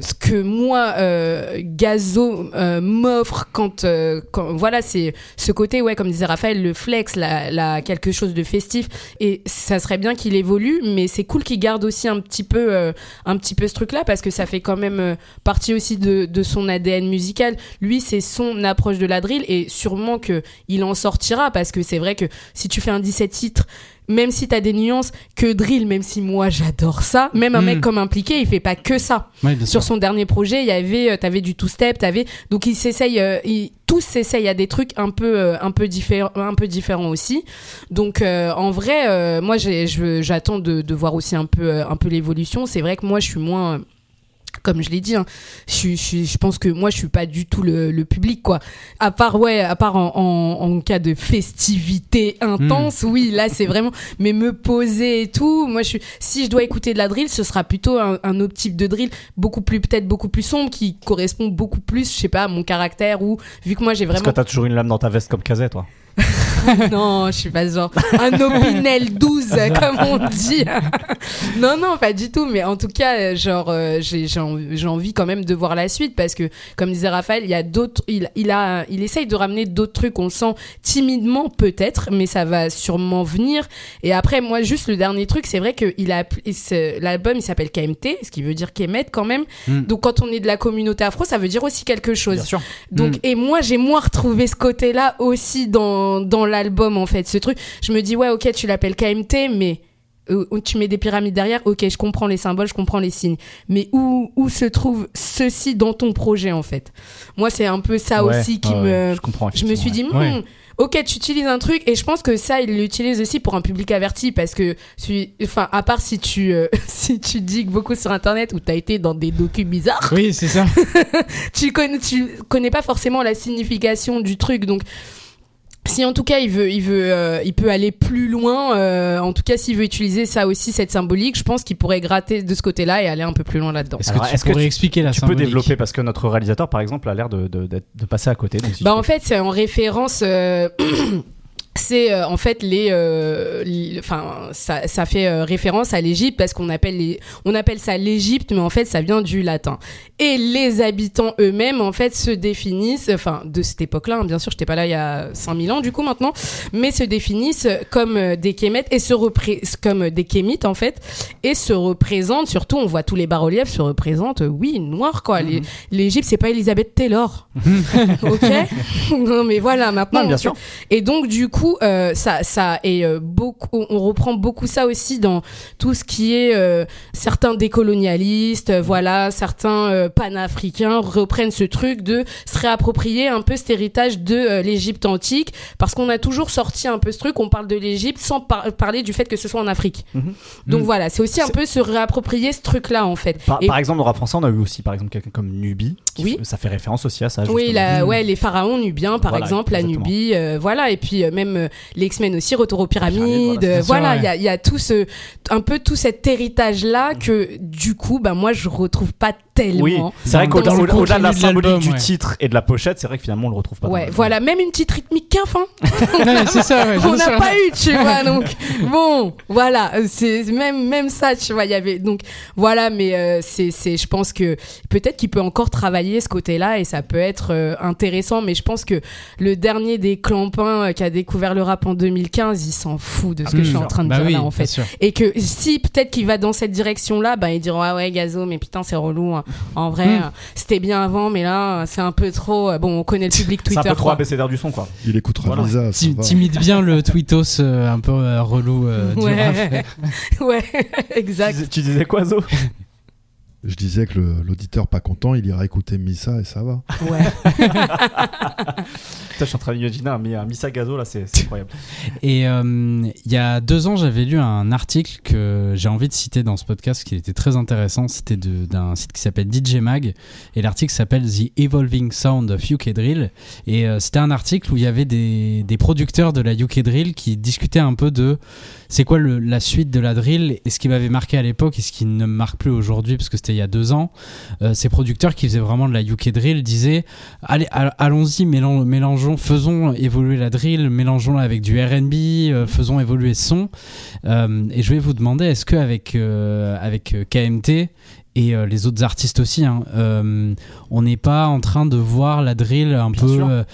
ce que moi euh, Gazo euh, m'offre quand, euh, quand voilà c'est ce côté ouais comme disait Raphaël le flex la, la quelque chose de festif et ça serait bien qu'il évolue mais c'est cool qu'il garde aussi un petit peu euh, un petit peu ce truc là parce que ça fait quand même euh, partie aussi de, de son ADN musical lui c'est son approche de la drill et sûrement que il en sortira parce que c'est vrai que si tu fais un 17 titres même si t'as des nuances que drill même si moi j'adore ça même un mec comme impliqué il fait pas que ça Ouais, sur son dernier projet, il y avait, euh, t'avais du two step, t'avais, donc il s'essaye, euh, il- tous s'essayent à des trucs un peu, euh, un peu différents, un peu différents aussi. Donc euh, en vrai, moi j'attends de, de voir aussi un peu, un peu l'évolution. C'est vrai que moi je suis moins comme je l'ai dit, hein, je, je, je pense que moi je suis pas du tout le, le public quoi. À part ouais, à part en, en, en cas de festivité intense, oui là c'est vraiment. Mais me poser et tout, moi je suis. Si je dois écouter de la drill, ce sera plutôt un, un autre type de drill, beaucoup plus peut-être beaucoup plus sombre, qui correspond beaucoup plus, je sais pas, à mon caractère ou vu que moi j'ai Parce que vraiment. t'as toujours une lame dans ta veste comme Kazet, toi. non, je suis pas genre un Opinel 12 comme on dit. non non, pas du tout, mais en tout cas, euh, genre euh, j'ai j'ai envie, quand même de voir la suite parce que comme disait Raphaël, il y a d'autres il il a il essaye de ramener d'autres trucs, on le sent timidement peut-être, mais ça va sûrement venir. Et après moi juste le dernier truc, c'est vrai que il a l'album il s'appelle KMT, ce qui veut dire Kemet quand même. Mm. Donc quand on est de la communauté afro, ça veut dire aussi quelque chose. Bien sûr. Donc Mm. et moi j'ai moins retrouvé ce côté-là aussi dans dans l'album en fait. Ce truc, je me dis ouais ok tu l'appelles KMT mais euh, tu mets des pyramides derrière, ok je comprends les symboles, je comprends les signes. Mais où où se trouve ceci dans ton projet en fait? Moi c'est un peu ça Ouais, aussi qui me Je comprends. je me suis dit, Ouais. hmm, ok, tu utilises un truc, et je pense que ça, il l'utilise aussi pour un public averti, parce que, enfin, à part si tu, euh, si tu digues beaucoup sur Internet ou t'as été dans des docus bizarres, Oui, c'est ça. tu connais, tu connais pas forcément la signification du truc, donc. Si en tout cas il veut, il veut, euh, il peut aller plus loin. euh, en tout cas, s'il veut utiliser ça aussi, cette symbolique, je pense qu'il pourrait gratter de ce côté-là et aller un peu plus loin là-dedans. Est-ce que Alors, tu est-ce que pourrais tu- expliquer la Tu peux développer parce que notre réalisateur, par exemple, a l'air de, de, passer à côté. donc si Bah en fait c'est en référence. euh, C'est euh, en fait les, euh, les- enfin ça, ça fait euh, référence à l'Égypte parce qu'on appelle les, on appelle ça l'Égypte mais en fait ça vient du latin. Et les habitants eux-mêmes en fait se définissent enfin de cette époque-là hein, bien sûr j'étais pas là il y a 5000 ans du coup maintenant mais se définissent comme euh, des kémètes et se comme des kémites en fait et se représentent surtout on voit tous les bas-reliefs se représentent euh, oui noirs quoi. Les- l'Égypte c'est pas Elisabeth Taylor. Ok? Non mais voilà maintenant Non, bien sûr. et donc du coup, euh, ça, ça est euh, beaucoup. On reprend beaucoup ça aussi dans tout ce qui est euh, certains décolonialistes, voilà, certains panafricains reprennent ce truc de se réapproprier un peu cet héritage de l'Égypte antique, parce qu'on a toujours sorti un peu ce truc. On parle de l'Égypte sans par- parler du fait que ce soit en Afrique. Mhm. Donc Mhm. voilà, c'est aussi un peu se réapproprier ce truc-là en fait. Par, Et- par exemple, dans le rap français, on a eu aussi, par exemple, quelqu'un comme Nubi. Qui Oui. ça fait référence aussi à ça. Oui, justement. la, ouais, les pharaons nubiens, par Voilà, exemple, la. Nubie, euh, voilà, et puis euh, même euh, les X-Men aussi, Retour aux pyramides, euh, voilà, voilà, c'est sûr, il y, a, il y a tout ce, un peu tout cet héritage-là que, du coup, bah, moi, je retrouve pas tellement. Oui, c'est vrai qu'au-delà de la symbolique du ouais. titre et de la pochette, c'est vrai que finalement on le retrouve pas. Ouais, voilà, même une petite rythmique qu'un fin. Ouais, c'est ça, ouais, on n'a pas eu, tu vois. Donc bon, voilà, c'est même même ça, tu vois. Il y avait donc voilà, mais euh, c'est c'est, je pense que peut-être qu'il peut encore travailler ce côté-là et ça peut être euh, intéressant. Mais je pense que le dernier des clampins euh, qui a découvert le rap en 2015, il s'en fout de ce que Mmh. je suis en train de Bah dire oui, là en fait. Et que si peut-être qu'il va dans cette direction-là, bah ils diront ah ouais Gazo, mais putain c'est relou. hein. En vrai, Mm. euh, c'était bien avant, mais là, euh, c'est un peu trop. euh, Bon, on connaît le public C'est Twitter. un peu trop abécédaire du son, quoi. Il écoutera Voilà. Lisa, t'imites bien le tweetos euh, un peu euh, relou euh, du. Ouais, ouais, Tu exact. disais, tu disais quoi, Zo? Je disais que l'auditeur pas content, il ira écouter Missa et ça va. Ouais. Putain, je suis en train d'imaginer un, mi- un Missa Gazo, là, c'est incroyable. Et euh, il y a deux ans, j'avais lu un article que j'ai envie de citer dans ce podcast qui était très intéressant. C'était de- d'un site qui s'appelle DJ Mag et l'article s'appelle The Evolving Sound of UK Drill. Et euh, c'était un article où il y avait des, des producteurs de la UK Drill qui discutaient un peu de c'est quoi le- la suite de la drill et ce qui m'avait marqué à l'époque et ce qui ne me marque plus aujourd'hui parce que c'était il y a deux ans. Euh, ces producteurs qui faisaient vraiment de la UK Drill disaient allez all- allons-y mélan- mélangeons faisons évoluer la drill mélangeons-la avec du R&B euh, faisons évoluer son Euh, et je vais vous demander est-ce que avec avec KMT et euh, les autres artistes aussi hein, euh, on n'est pas en train de voir la drill un Bien peu euh,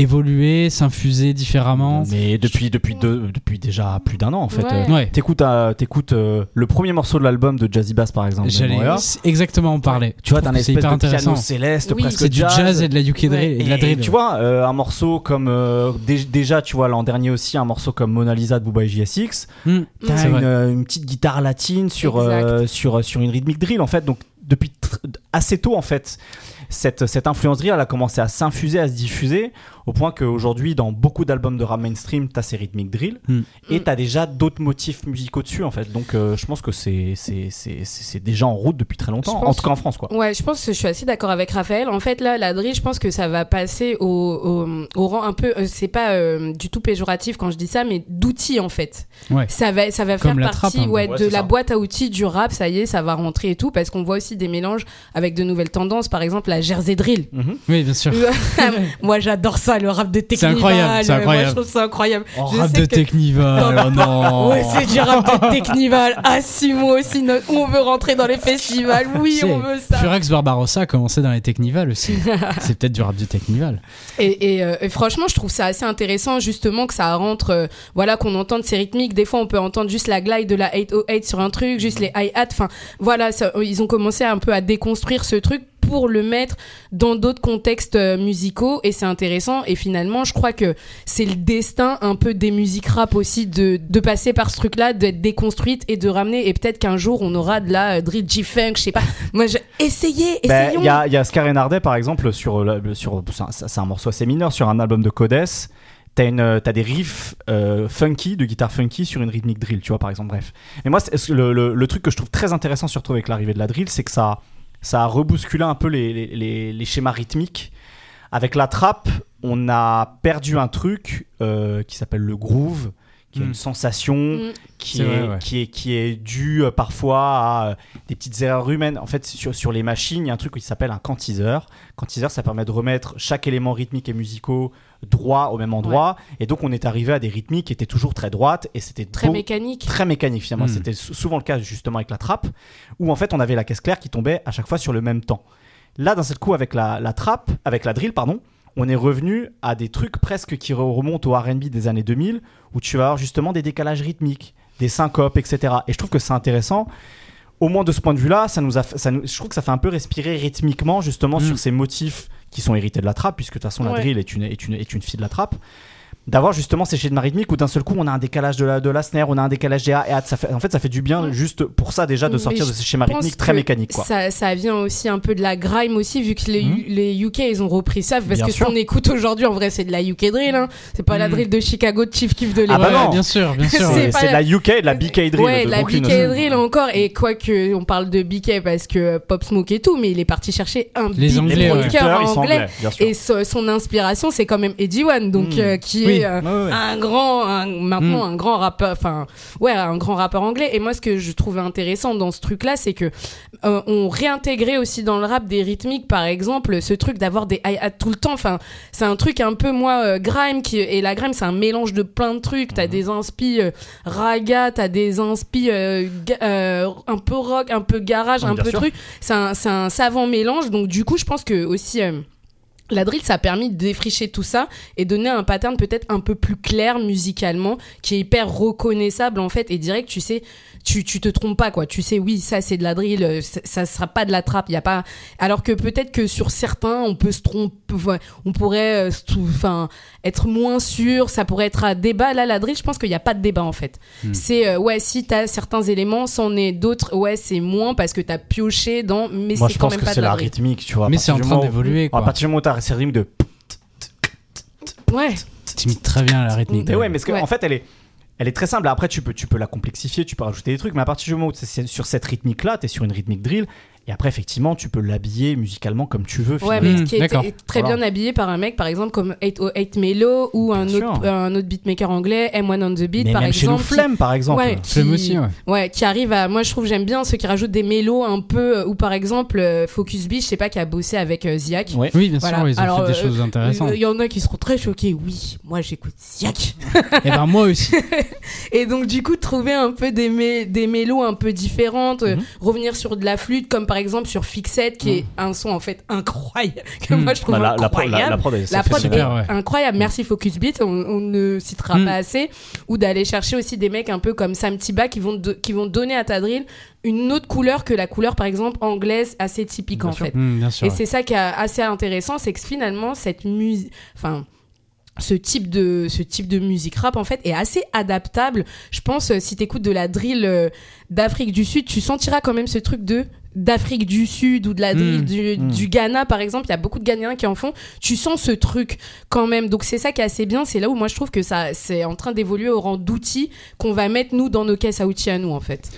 évoluer s'infuser différemment Mais depuis, depuis, deux, depuis déjà plus d'un an, en fait. Ouais. Euh, ouais T'écoutes euh, t'écoutes, euh, le premier morceau de l'album de Jazzy Bass, par exemple. J'allais exactement en parler. Tu vois, t'as un espèce hyper de piano intéressant. céleste, Oui. presque C'est du jazz et de la UK Ouais. et de la Et drill. tu vois, euh, un morceau comme. euh, dé- déjà, tu vois, l'an dernier aussi, un morceau comme Mona Lisa de Booba et JSX. Hmm, T'as une, une petite guitare latine sur, euh, sur, sur une rythmique drill, en fait. Donc, depuis assez tôt, en fait, cette, cette influence drill, elle a commencé à s'infuser, à se diffuser, au point qu'aujourd'hui, dans beaucoup d'albums de rap mainstream, t'as ces rythmiques drill. Hmm. Et t'as déjà d'autres motifs musicaux dessus, en fait. Donc, euh, je pense que c'est c'est- c'est- c'est- c'est déjà en route depuis très longtemps. En tout cas, en France, quoi. Ouais, je pense que je suis assez d'accord avec Raphaël. En fait, là, la drill, je pense que ça va passer au, au, au rang un peu. euh, c'est pas euh, du tout péjoratif quand je dis ça, mais d'outils en fait. Ouais. Ça va, ça va Comme faire partie trappe, hein. ouais, Ouais, de la ça. boîte à outils du rap. Ça y est, ça va rentrer et tout, parce qu'on voit aussi des mélanges avec de nouvelles tendances. Par exemple, la Jersey drill. Mhm. Oui, bien sûr. Moi, j'adore ça, le rap de Technival. incroyable, c'est euh, incroyable. Moi, je trouve ça incroyable. Oh, Je rap sais de que- Technival, oh non. Ouais, c'est du rap de Technival. Ah, si, moi aussi, no- on veut rentrer dans les festivals. Oui, C'est- on veut ça. Furex Barbarossa a commencé dans les Technival aussi. c'est peut-être du rap du Technival. Et, et, euh, et franchement, je trouve ça assez intéressant justement que ça rentre, euh, voilà, qu'on entende ces rythmiques. Des fois, on peut entendre juste la glide de la 808 sur un truc, juste les hi-hats. Enfin, voilà, ça- ils ont commencé un peu à déconstruire ce truc pour le mettre dans d'autres contextes euh, musicaux et c'est intéressant et finalement je crois que c'est le destin un peu des musiques rap aussi de, de passer par ce truc là d'être déconstruite et de ramener et peut-être qu'un jour on aura de la euh, drill G-funk je sais pas moi j'ai essayé Ben, essayons Il y a, il y a Scar et Nardet, par exemple, sur, euh, sur c'est un- morceau assez mineur, sur un album de Codes. T'as une- t'as des riffs euh, funky, de guitare funky sur une rythmique drill, tu vois, par exemple, bref. Et moi, le, le- le truc que je trouve très intéressant, surtout avec l'arrivée de la drill, c'est que ça, ça a rebousculé un peu les, schémas rythmiques. Avec la trappe, on a perdu un truc euh, qui s'appelle le groove, qui est Mm. une sensation Mm. qui est, vrai, ouais. qui est qui est dû euh, parfois à euh, des petites erreurs humaines. En fait, sur, sur les machines, il y a un truc qui s'appelle un quantiseur. Quantiseur, ça permet de remettre chaque élément rythmique et musicaux droit au même endroit. Et donc, on est arrivé à des rythmiques qui étaient toujours très droites et c'était très beau- mécanique très mécanique finalement. Mm. C'était sou- souvent le cas justement avec la trappe, où en fait on avait la caisse claire qui tombait à chaque fois sur le même temps. Là, d'un seul coup, avec la, la trappe, avec la drill, pardon, on est revenu à des trucs presque qui re- remontent au R&B des années 2000, où tu vas avoir justement des décalages rythmiques, des syncopes, etc. Et je trouve que c'est intéressant. Au moins de ce point de vue-là, ça nous a, fait- ça nous- je trouve que ça fait un peu respirer rythmiquement justement Mm. sur ces motifs qui sont hérités de la trappe, puisque de toute façon la drill est une, est, une, est une fille de la trappe. D'avoir justement ces schémas rythmiques où d'un seul coup on a un décalage de la, de la snare, on a un décalage des A et ça fait, en fait ça fait du bien juste pour ça déjà de sortir de ces schémas rythmiques très que mécaniques quoi. Ça, ça vient aussi un peu de la grime aussi, vu que les, Mhm. les UK, ils ont repris ça. Parce Bien que ce sûr. qu'on écoute aujourd'hui, en vrai, c'est de la UK drill. Hein. C'est pas la Mhm. drill de Chicago de Chief Keef de Ah l'époque. bah Ouais, non. bien sûr, bien sûr. C'est de la- UK de la BK drill Ouais, de la Brooklyn BK aussi. drill encore. Et quoi que on parle de BK parce que Pop Smoke et tout, mais il est parti chercher un Les beat Anglais, ouais. producteur producteurs ils sont anglais. anglais, bien sûr. Et so- son inspiration, c'est quand même Eddie One, donc Mhm. euh, qui Oui. est euh, ouais. un grand, un- maintenant Mm. un grand rappeur, enfin ouais, un grand rappeur anglais. Et moi, ce que je trouvais intéressant dans ce truc-là, c'est que euh, on réintégrait aussi dans le rap des rythmiques, par exemple, ce truc d'avoir des hi-hats tout le temps. Enfin, c'est un truc un peu moi euh, grime qui et la grime, c'est un mélange de plein de trucs. T'as des inspi raga, t'as des inspi un peu rock, un peu garage, Ouais, un peu sûr. truc. C'est un, c'est un savant mélange. Donc du coup, je pense que aussi. La drill, ça a permis de défricher tout ça et donner un pattern peut-être un peu plus clair musicalement, qui est hyper reconnaissable en fait et direct. Tu sais, tu, tu te trompes pas quoi. Tu sais, oui, ça c'est de la drill, euh, ça, ça sera pas de la trappe. Il y a pas. Alors que peut-être que sur certains, on peut se tromper, on pourrait, euh, enfin, être moins sûr. Ça pourrait être à débat. Là, la drill, je pense qu'il n'y a pas de débat en fait. Hmm. C'est euh, ouais, si t'as certains éléments, c'en est d'autres. Ouais, c'est moins parce que t'as pioché dans. Mais Moi, c'est je quand pense même que pas c'est de la rythmique, tu vois. Mais c'est en train d'évoluer, À partir du moment où ces rythmes de. Ouais. Tu imites très bien la rythmique. Mais ouais, mais parce que, Ouais. en fait, elle est. Elle est très simple. Après, tu peux, tu peux la complexifier, tu peux rajouter des trucs, mais à partir du moment où c'est sur cette rythmique-là, tu es sur une rythmique drill, et après, effectivement, tu peux l'habiller musicalement comme tu veux. Ouais, finalement. mais qui est très Voilà. bien habillé par un mec, par exemple, comme 808 Melo ou un autre, un autre beatmaker anglais, M1 on the Beat, mais par même chez exemple. qui- Flemme, par exemple. Ouais, Flemme qui- aussi, ouais. ouais, qui arrive à. Moi, je trouve, j'aime bien ceux qui rajoutent des mélos un peu. euh, Ou par exemple, euh, Focus Beach, je sais pas, qui a bossé avec euh, Ziak. Ouais. Oui, bien Voilà. sûr, ils ont Alors, fait des euh, choses intéressantes. Il y en a qui seront très choqués. Oui, moi j'écoute Ziak. Et ben moi aussi. Et donc, du coup, trouver un peu des, mé- des mélos un peu différentes, euh, Mhm. revenir sur de la flûte, comme par exemple sur Fixette, qui est un son en fait incroyable, que Mhm. moi je trouve Bah, la, incroyable. la, prod, s'est La prod est ouais. incroyable. Merci Focus Beat. On, on ne citera Mm. pas assez. Ou d'aller chercher aussi des mecs un peu comme Sam Tiba qui vont, qui vont donner à ta drill une autre couleur que la couleur, par exemple, anglaise assez typique Bien en sûr. fait. Bien sûr. Et ouais. c'est ça qui est assez intéressant, c'est que finalement, cette musique. Enfin. Ce type, de, ce type de musique rap, en fait, est assez adaptable. Je pense, euh, si t'écoutes de la drill euh, d'Afrique du Sud, tu sentiras quand même ce truc de d'Afrique du Sud ou de la drill Mm. du, Mm. du Ghana, par exemple. Il y a beaucoup de Ghanéens qui en font. Tu sens ce truc quand même. Donc, c'est ça qui est assez bien. C'est là où moi, je trouve que ça c'est en train d'évoluer au rang d'outils qu'on va mettre, nous, dans nos caisses à outils à nous, en fait.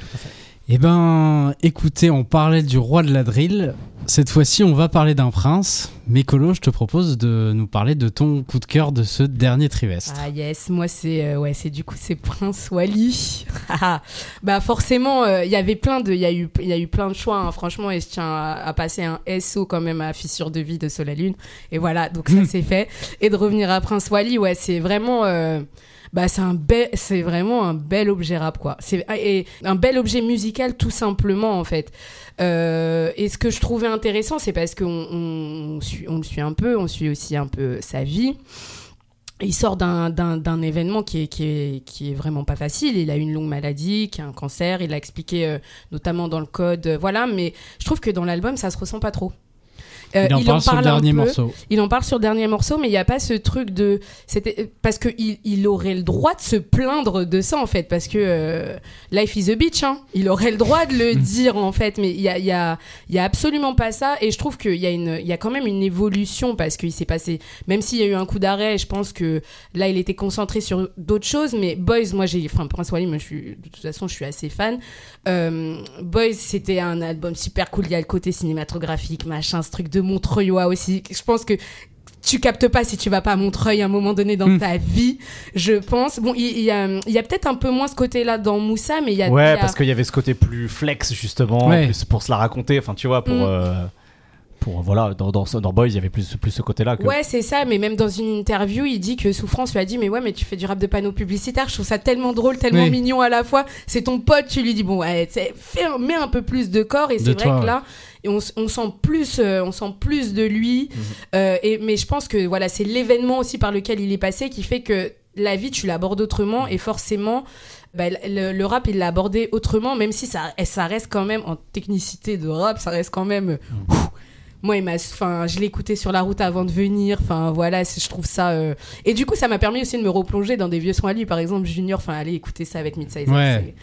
Eh ben, écoutez, on parlait du roi de la drill. Cette fois-ci, on va parler d'un prince. Mais Colo, je te propose de nous parler de ton coup de cœur de ce dernier trimestre. Ah yes, moi c'est euh, ouais, c'est du coup c'est Prince Wally. bah forcément, euh, il y avait plein de il y a eu il y a eu plein de choix hein, franchement et je tiens à, à passer un SO quand même à Fissure de vie de Sol à Lune et voilà, donc ça c'est fait et de revenir à Prince Wally, ouais, c'est vraiment euh, bah c'est un bel c'est vraiment un bel objet rap quoi. C'est et un bel objet musical tout simplement en fait. Euh, et ce que je trouvais intéressant, c'est parce qu'on on, on le suit un peu, on suit aussi un peu sa vie. Il sort d'un- événement qui est, qui, est, qui est vraiment pas facile. Il a une longue maladie, qui a un cancer. Il a expliqué euh, notamment dans le code. euh, voilà, mais je trouve que dans l'album, ça se ressent pas trop. Euh, il en parle sur le dernier peu. morceau. Il en parle sur le dernier morceau, mais il n'y a pas ce truc de. C'était parce que il, il aurait le droit de se plaindre de ça en fait, parce que euh, life is a bitch. Hein. Il aurait le droit de le dire en fait, mais il y a, y a, y a absolument pas ça. Et je trouve qu'il y a une, il y a quand même une évolution parce qu'il s'est passé, même s'il y a eu un coup d'arrêt, je pense que là il était concentré sur d'autres choses. Mais Boys, moi j'ai, enfin Prince Wally, moi je suis, de toute façon je suis assez fan. Euh, Boys, c'était un album super cool. Il y a le côté cinématographique, machin, ce truc de Montreuil aussi. Je pense que tu captes pas si tu vas pas à Montreuil à un moment donné dans Hmm. ta vie, je pense. Bon, il y, a, il y a peut-être un peu moins ce côté-là dans Moussa, mais il y a. y Ouais, a- parce qu'il y avait ce côté plus flex, justement, Ouais. plus pour se la raconter. Enfin, tu vois, pour. Mm. euh, pour voilà, dans, dans, dans Boys, il y avait plus, plus ce côté-là. Que... Ouais, c'est ça, mais même dans une interview, il dit que Souffrance lui a dit Mais ouais, mais tu fais du rap de panneau publicitaire, je trouve ça tellement drôle, tellement Oui. mignon à la fois. C'est ton pote, tu lui dis Bon, ouais, fais, mets un peu plus de corps, et c'est vrai toi, que ouais. Et on, sent plus, euh, on sent plus de lui. Mhm. Euh, et, mais je pense que voilà, c'est l'événement aussi par lequel il est passé qui fait que la vie, tu l'abordes autrement, et forcément. bah, le, le rap, il l'a abordé autrement, même si ça, ça reste quand même en technicité de rap, ça reste quand même. Mhm. Moi, il m'a, enfin, je l'ai écouté sur la route avant de venir. Enfin, voilà, je trouve ça. euh, Et du coup, ça m'a permis aussi de me replonger dans des vieux sons à lui, par exemple Junior. Enfin, allez écouter ça avec Midsize. Ouais.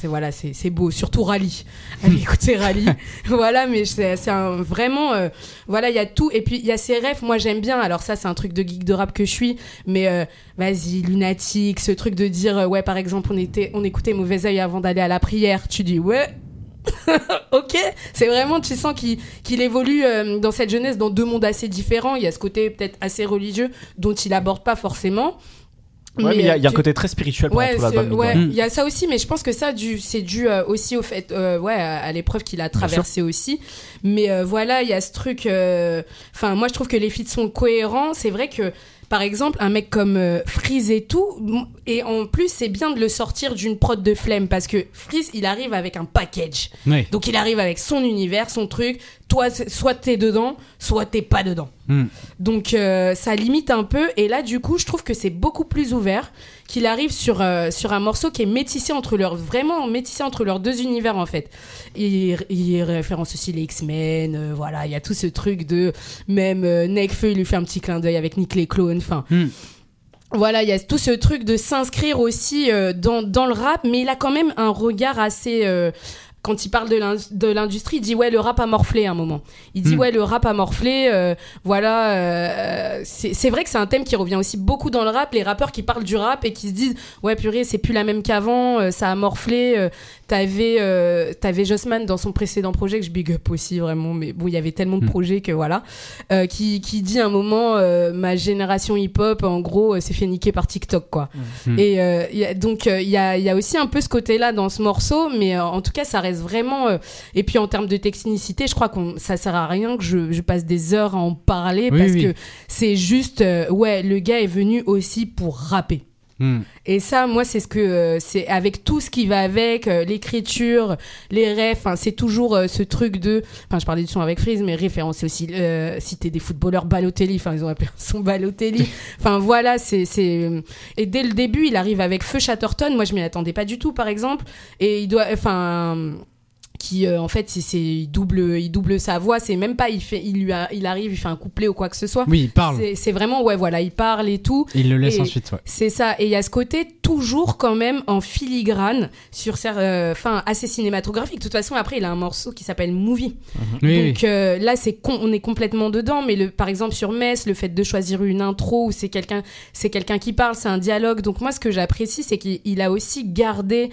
C'est- voilà, c'est beau, surtout Rally. Allez écouter Rally. voilà, mais c'est vraiment euh, voilà, il y a tout et puis il y a ses rêves. Moi, j'aime bien. Alors ça, c'est un truc de geek de rap que je suis, mais euh, vas-y, lunatique, ce truc de dire euh, ouais, par exemple, on était on écoutait Mauvais œil avant d'aller à la prière. Tu dis ouais, ok, c'est vraiment, tu sens qu'il évolue dans cette jeunesse dans deux mondes assez différents. Il y a ce côté peut-être assez religieux dont il aborde pas forcément. Ouais, mais il y a, y a un tu- côté très spirituel pendant Ouais, l'album. ouais, il y a ça aussi, mais je pense que ça, c'est dû euh, aussi au fait, euh, ouais, à l'épreuve qu'il a traversée aussi. Mais euh, voilà, il y a ce truc. euh, Enfin, moi, je trouve que les feats sont cohérents. C'est vrai que, par exemple, un mec comme euh, Freeze et tout, et en plus, c'est bien de le sortir d'une prod de flemme parce que Freeze, il arrive avec un package. Donc il arrive avec son univers, son truc, toi, soit t'es dedans, soit t'es pas dedans. Hmm. Donc euh, ça limite un peu. Et là, du coup, je trouve que c'est beaucoup plus ouvert. Qu'il arrive sur, euh, sur un morceau qui est métissé entre leurs vraiment métissé entre leurs deux univers en fait. Il, il référence aussi les X-Men, euh, voilà, il y a tout ce truc de même euh, Nekfeu, il lui fait un petit clin d'œil avec Nick les clones, enfin. Hmm. Voilà, il y a tout ce truc de s'inscrire aussi dans, dans le rap, mais il a quand même un regard assez. euh, quand il parle de l'in- de l'industrie, il dit ouais, le rap a morflé à un moment. Il dit Hmm. ouais, le rap a morflé. euh, voilà, euh, c'est vrai que c'est un thème qui revient aussi beaucoup dans le rap. Les rappeurs qui parlent du rap et qui se disent ouais, purée, c'est plus la même qu'avant, euh, ça a morflé. T'avais t'avais Jossman dans son précédent projet que je big up aussi vraiment, mais bon, il y avait tellement de Hmm. projets que voilà, qui, qui dit à un moment ma génération hip-hop, en gros, s'est fait niquer par TikTok quoi. Hmm. Et il y a- donc il y, a, y a aussi un peu ce côté-là dans ce morceau, mais en tout cas ça reste vraiment. euh, et puis en termes de technicité, je crois qu'on ça sert à rien que je, je passe des heures à en parler Oui, parce oui. que c'est juste euh, ouais le gars est venu aussi pour rapper. Hmm. Et ça, moi, c'est ce que euh, c'est avec tout ce qui va avec euh, l'écriture, les refs. enfin, C'est toujours euh, ce truc de. Enfin, je parlais du son avec Freeze, mais référencer aussi citer des footballeurs Balotelli. Enfin, ils ont appelé son Balotelli. Enfin, voilà, c'est c'est. Et dès le début, il arrive avec Feu Chatterton. Moi, je m'y attendais pas du tout, par exemple. Et il doit. Enfin qui euh, en fait c'est il double il double sa voix c'est même pas il fait il lui a- il arrive il fait un couplet ou quoi que ce soit Oui, il parle. c'est vraiment ouais voilà il parle et tout Il le laisse Et- ensuite, ouais. c'est ça. Et il y a ce côté toujours quand même en filigrane sur euh, enfin assez cinématographique. De toute façon, après, il a un morceau qui s'appelle Movie. Oui, Donc euh, là, c'est on est complètement dedans. Mais le, par exemple sur Metz, le fait de choisir une intro où c'est quelqu'un, c'est quelqu'un qui parle, c'est un dialogue. Donc moi, ce que j'apprécie, c'est qu'il il a aussi gardé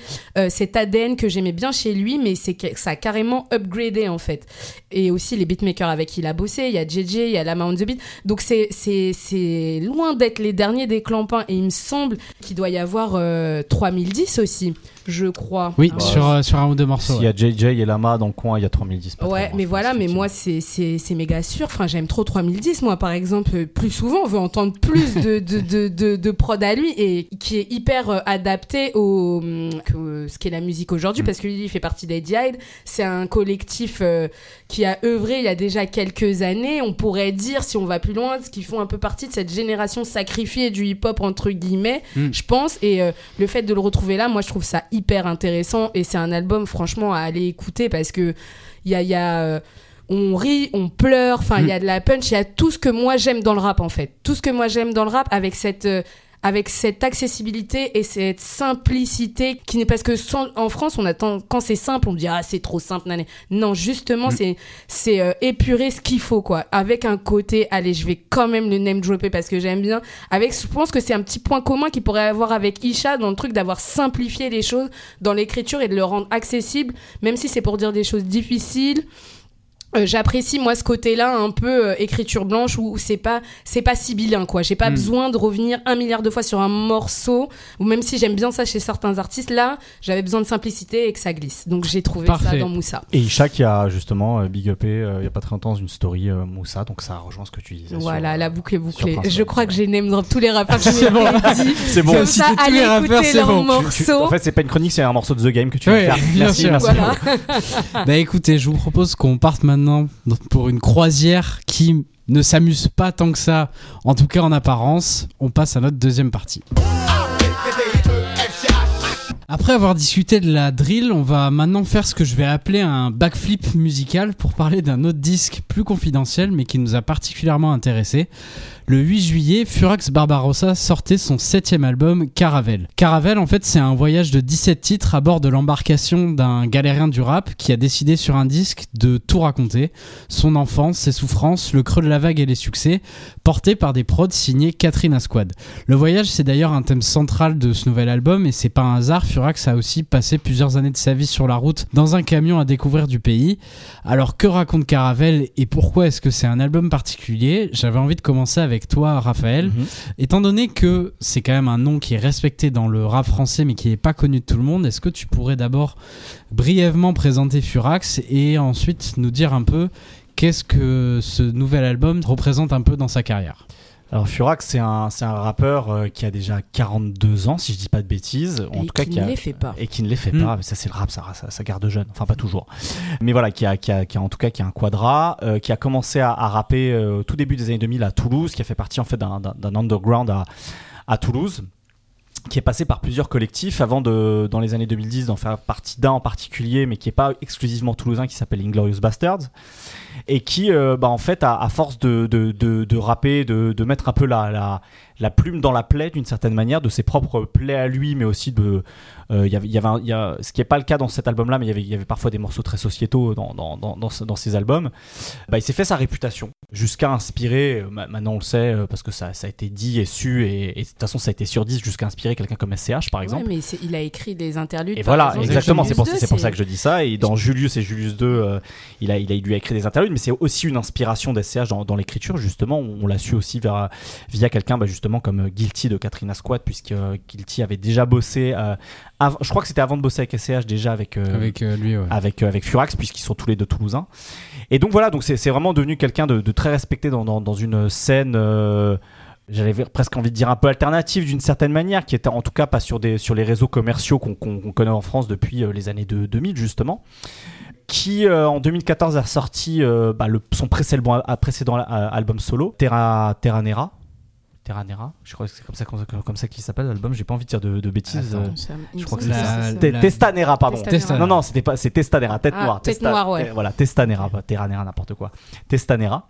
cet ADN que j'aimais bien chez lui, mais c'est ça a carrément upgradé en fait. Et aussi les beatmakers avec qui il a bossé, il y a JJ, il y a Lama on the Beat. Donc c'est c'est loin d'être les derniers des clampins. Et il me semble qu'il doit y avoir euh, 3010 aussi, je crois. Oui, Ah, sur, euh, sur un ou deux morceaux. S'il y a JJ et Lama dans le coin, il y a 3010. pas très Ouais, mais voilà, mais moi, c'est c'est c'est méga sûr. Enfin, j'aime trop 3010, moi, par exemple. Euh, Plus souvent, on veut entendre plus de, de, de, de, de prod à lui et qui est hyper euh, adapté au hum, que- ce qu'est la musique aujourd'hui Mm. parce que lui, il fait partie d'Eddie Hyde. C'est un collectif euh, qui a œuvré il y a déjà quelques années. On pourrait dire, si on va plus loin, ce qu'ils font un peu partie de cette génération sacrifiée du hip-hop, entre guillemets, Mm. je pense. Et euh, le fait de le retrouver là, moi, je trouve ça hyper intéressant. Et c'est un album, franchement, à aller écouter parce que il y a, il y a, euh, on rit, on pleure, enfin il y a de la punch, il y a tout ce que moi j'aime dans le rap en fait. Tout ce que moi j'aime dans le rap avec cette euh, avec cette accessibilité et cette simplicité qui n'est parce que sans- en France on attend. Quand c'est simple on dit ah c'est trop simple nané. non justement c'est c'est euh, épurer ce qu'il faut quoi. Avec un côté allez je vais quand même le name dropper parce que j'aime bien. Avec je pense que c'est un petit point commun qu'il pourrait avoir avec Isha dans le truc d'avoir simplifié les choses dans l'écriture et de le rendre accessible même si c'est pour dire des choses difficiles euh, j'apprécie moi ce côté-là un peu euh, écriture blanche où, où c'est pas c'est pas sibyllin quoi j'ai pas Mm. besoin de revenir un milliard de fois sur un morceau ou même si j'aime bien ça chez certains artistes là j'avais besoin de simplicité et que ça glisse donc j'ai trouvé ça dans Moussa Et Isha qui a justement euh, big upé euh, il y a pas très longtemps une story euh, Moussa, donc ça rejoint ce que tu disais. voilà sur, la boucle est bouclée je crois ouais. que j'ai name drop tous les rappeurs C'est bon. C'est bon. comme ça tous les allez rappeurs, écouter c'est leurs bon. Tu- tu- en fait, c'est pas une chronique, c'est un morceau de The Game que tu Ouais, vas faire. Merci, merci. voilà Bah écoutez, je vous propose qu'on parte maintenant pour une croisière qui ne s'amuse pas tant que ça, en tout cas en apparence. On passe à notre deuxième partie. Après avoir discuté de la drill, on va maintenant faire ce que je vais appeler un backflip musical pour parler d'un autre disque plus confidentiel mais qui nous a particulièrement intéressé. Le 8 juillet, Furax Barbarossa sortait son septième album Caravelle. Caravelle, en fait, c'est un voyage de 17 titres à bord de l'embarcation d'un galérien du rap qui a décidé sur un disque de tout raconter. Son enfance, ses souffrances, le creux de la vague et les succès, portés par des prods signés Catherine Asquad. Le voyage, c'est d'ailleurs un thème central de ce nouvel album et c'est pas un hasard, Furax a aussi passé plusieurs années de sa vie sur la route dans un camion à découvrir du pays. Alors que raconte Caravelle et pourquoi est-ce que c'est un album particulier? J'avais envie de commencer avec toi, Raphaël. Mhm. Étant donné que c'est quand même un nom qui est respecté dans le rap français mais qui n'est pas connu de tout le monde, est-ce que tu pourrais d'abord brièvement présenter Furax et ensuite nous dire un peu qu'est-ce que ce nouvel album représente un peu dans sa carrière? Alors Furax, c'est un, c'est un rappeur euh, qui a déjà 42 ans, si je dis pas de bêtises. En Et tout cas, qui qui ne a, les fait pas. Et qui ne les fait Mm. pas. Mais ça, c'est le rap, ça, ça, ça garde jeune. Enfin, pas toujours. Mais voilà, qui a, qui a, qui a en tout cas qui a un quadra, euh, qui a commencé à, à rapper euh, au tout début des années 2000 à Toulouse, qui a fait partie en fait d'un, underground à, à Toulouse qui est passé par plusieurs collectifs avant de, dans les années 2010, d'en faire partie d'un en particulier, mais qui est pas exclusivement toulousain, qui s'appelle Inglorious Bastards, et qui, euh, bah, en fait, à, à force de, de, de, de rapper, de, de mettre un peu la, la, la plume dans la plaie d'une certaine manière, de ses propres plaies à lui, mais aussi de, euh, y avait, y avait un- il y a, ce qui n'est pas le cas dans cet album-là, mais il y avait, il y avait parfois des morceaux très sociétaux dans, dans, dans, dans, ce- dans ces albums. Bah, il s'est fait sa réputation jusqu'à inspirer, euh, ma- maintenant on le sait euh, parce que ça, ça a été dit et su, et, et de toute façon ça a été sur 10 jusqu'à inspirer quelqu'un comme SCH par exemple. Ouais, mais il a écrit des interludes. Et voilà, exemple, exactement, c'est pour, ça que je dis ça. Et dans Julius et Julius 2, euh, il, a, il, a, il lui a écrit des interludes, mais c'est aussi une inspiration d'SCH dans, dans l'écriture, justement. On l'a su aussi via, via quelqu'un, bah, justement, comme euh, Guilty de Katrina Squad, puisque euh, Guilty avait déjà bossé, euh, av- je crois que c'était avant de bosser avec SCH, déjà avec, Avec lui, ouais. avec, avec Furax, puisqu'ils sont tous les deux toulousains. Et donc voilà, donc c'est c'est vraiment devenu quelqu'un de, de très respecté dans, dans, dans une scène. J'avais presque envie de dire un peu alternative d'une certaine manière, qui était en tout cas pas sur, des, sur les réseaux commerciaux qu'on qu'on- qu'on connaît en France depuis les années de, 2000 justement, qui euh, en 2014 a sorti euh, bah, le, son précédent, euh, précédent album solo, Terra, Terra Nera. Terra Nera, je crois que c'est comme ça, comme, comme ça qu'il s'appelle l'album, j'ai pas envie de dire de, de bêtises. Attends. Ça je crois que c'est ça. La- Testanera, pardon. Testanera. Non, non, c'était pas, c'est Testanera, tête Ah, noire. tête Testa- noire, ouais. Voilà, Testanera, pas Terranera, n'importe quoi. Testanera.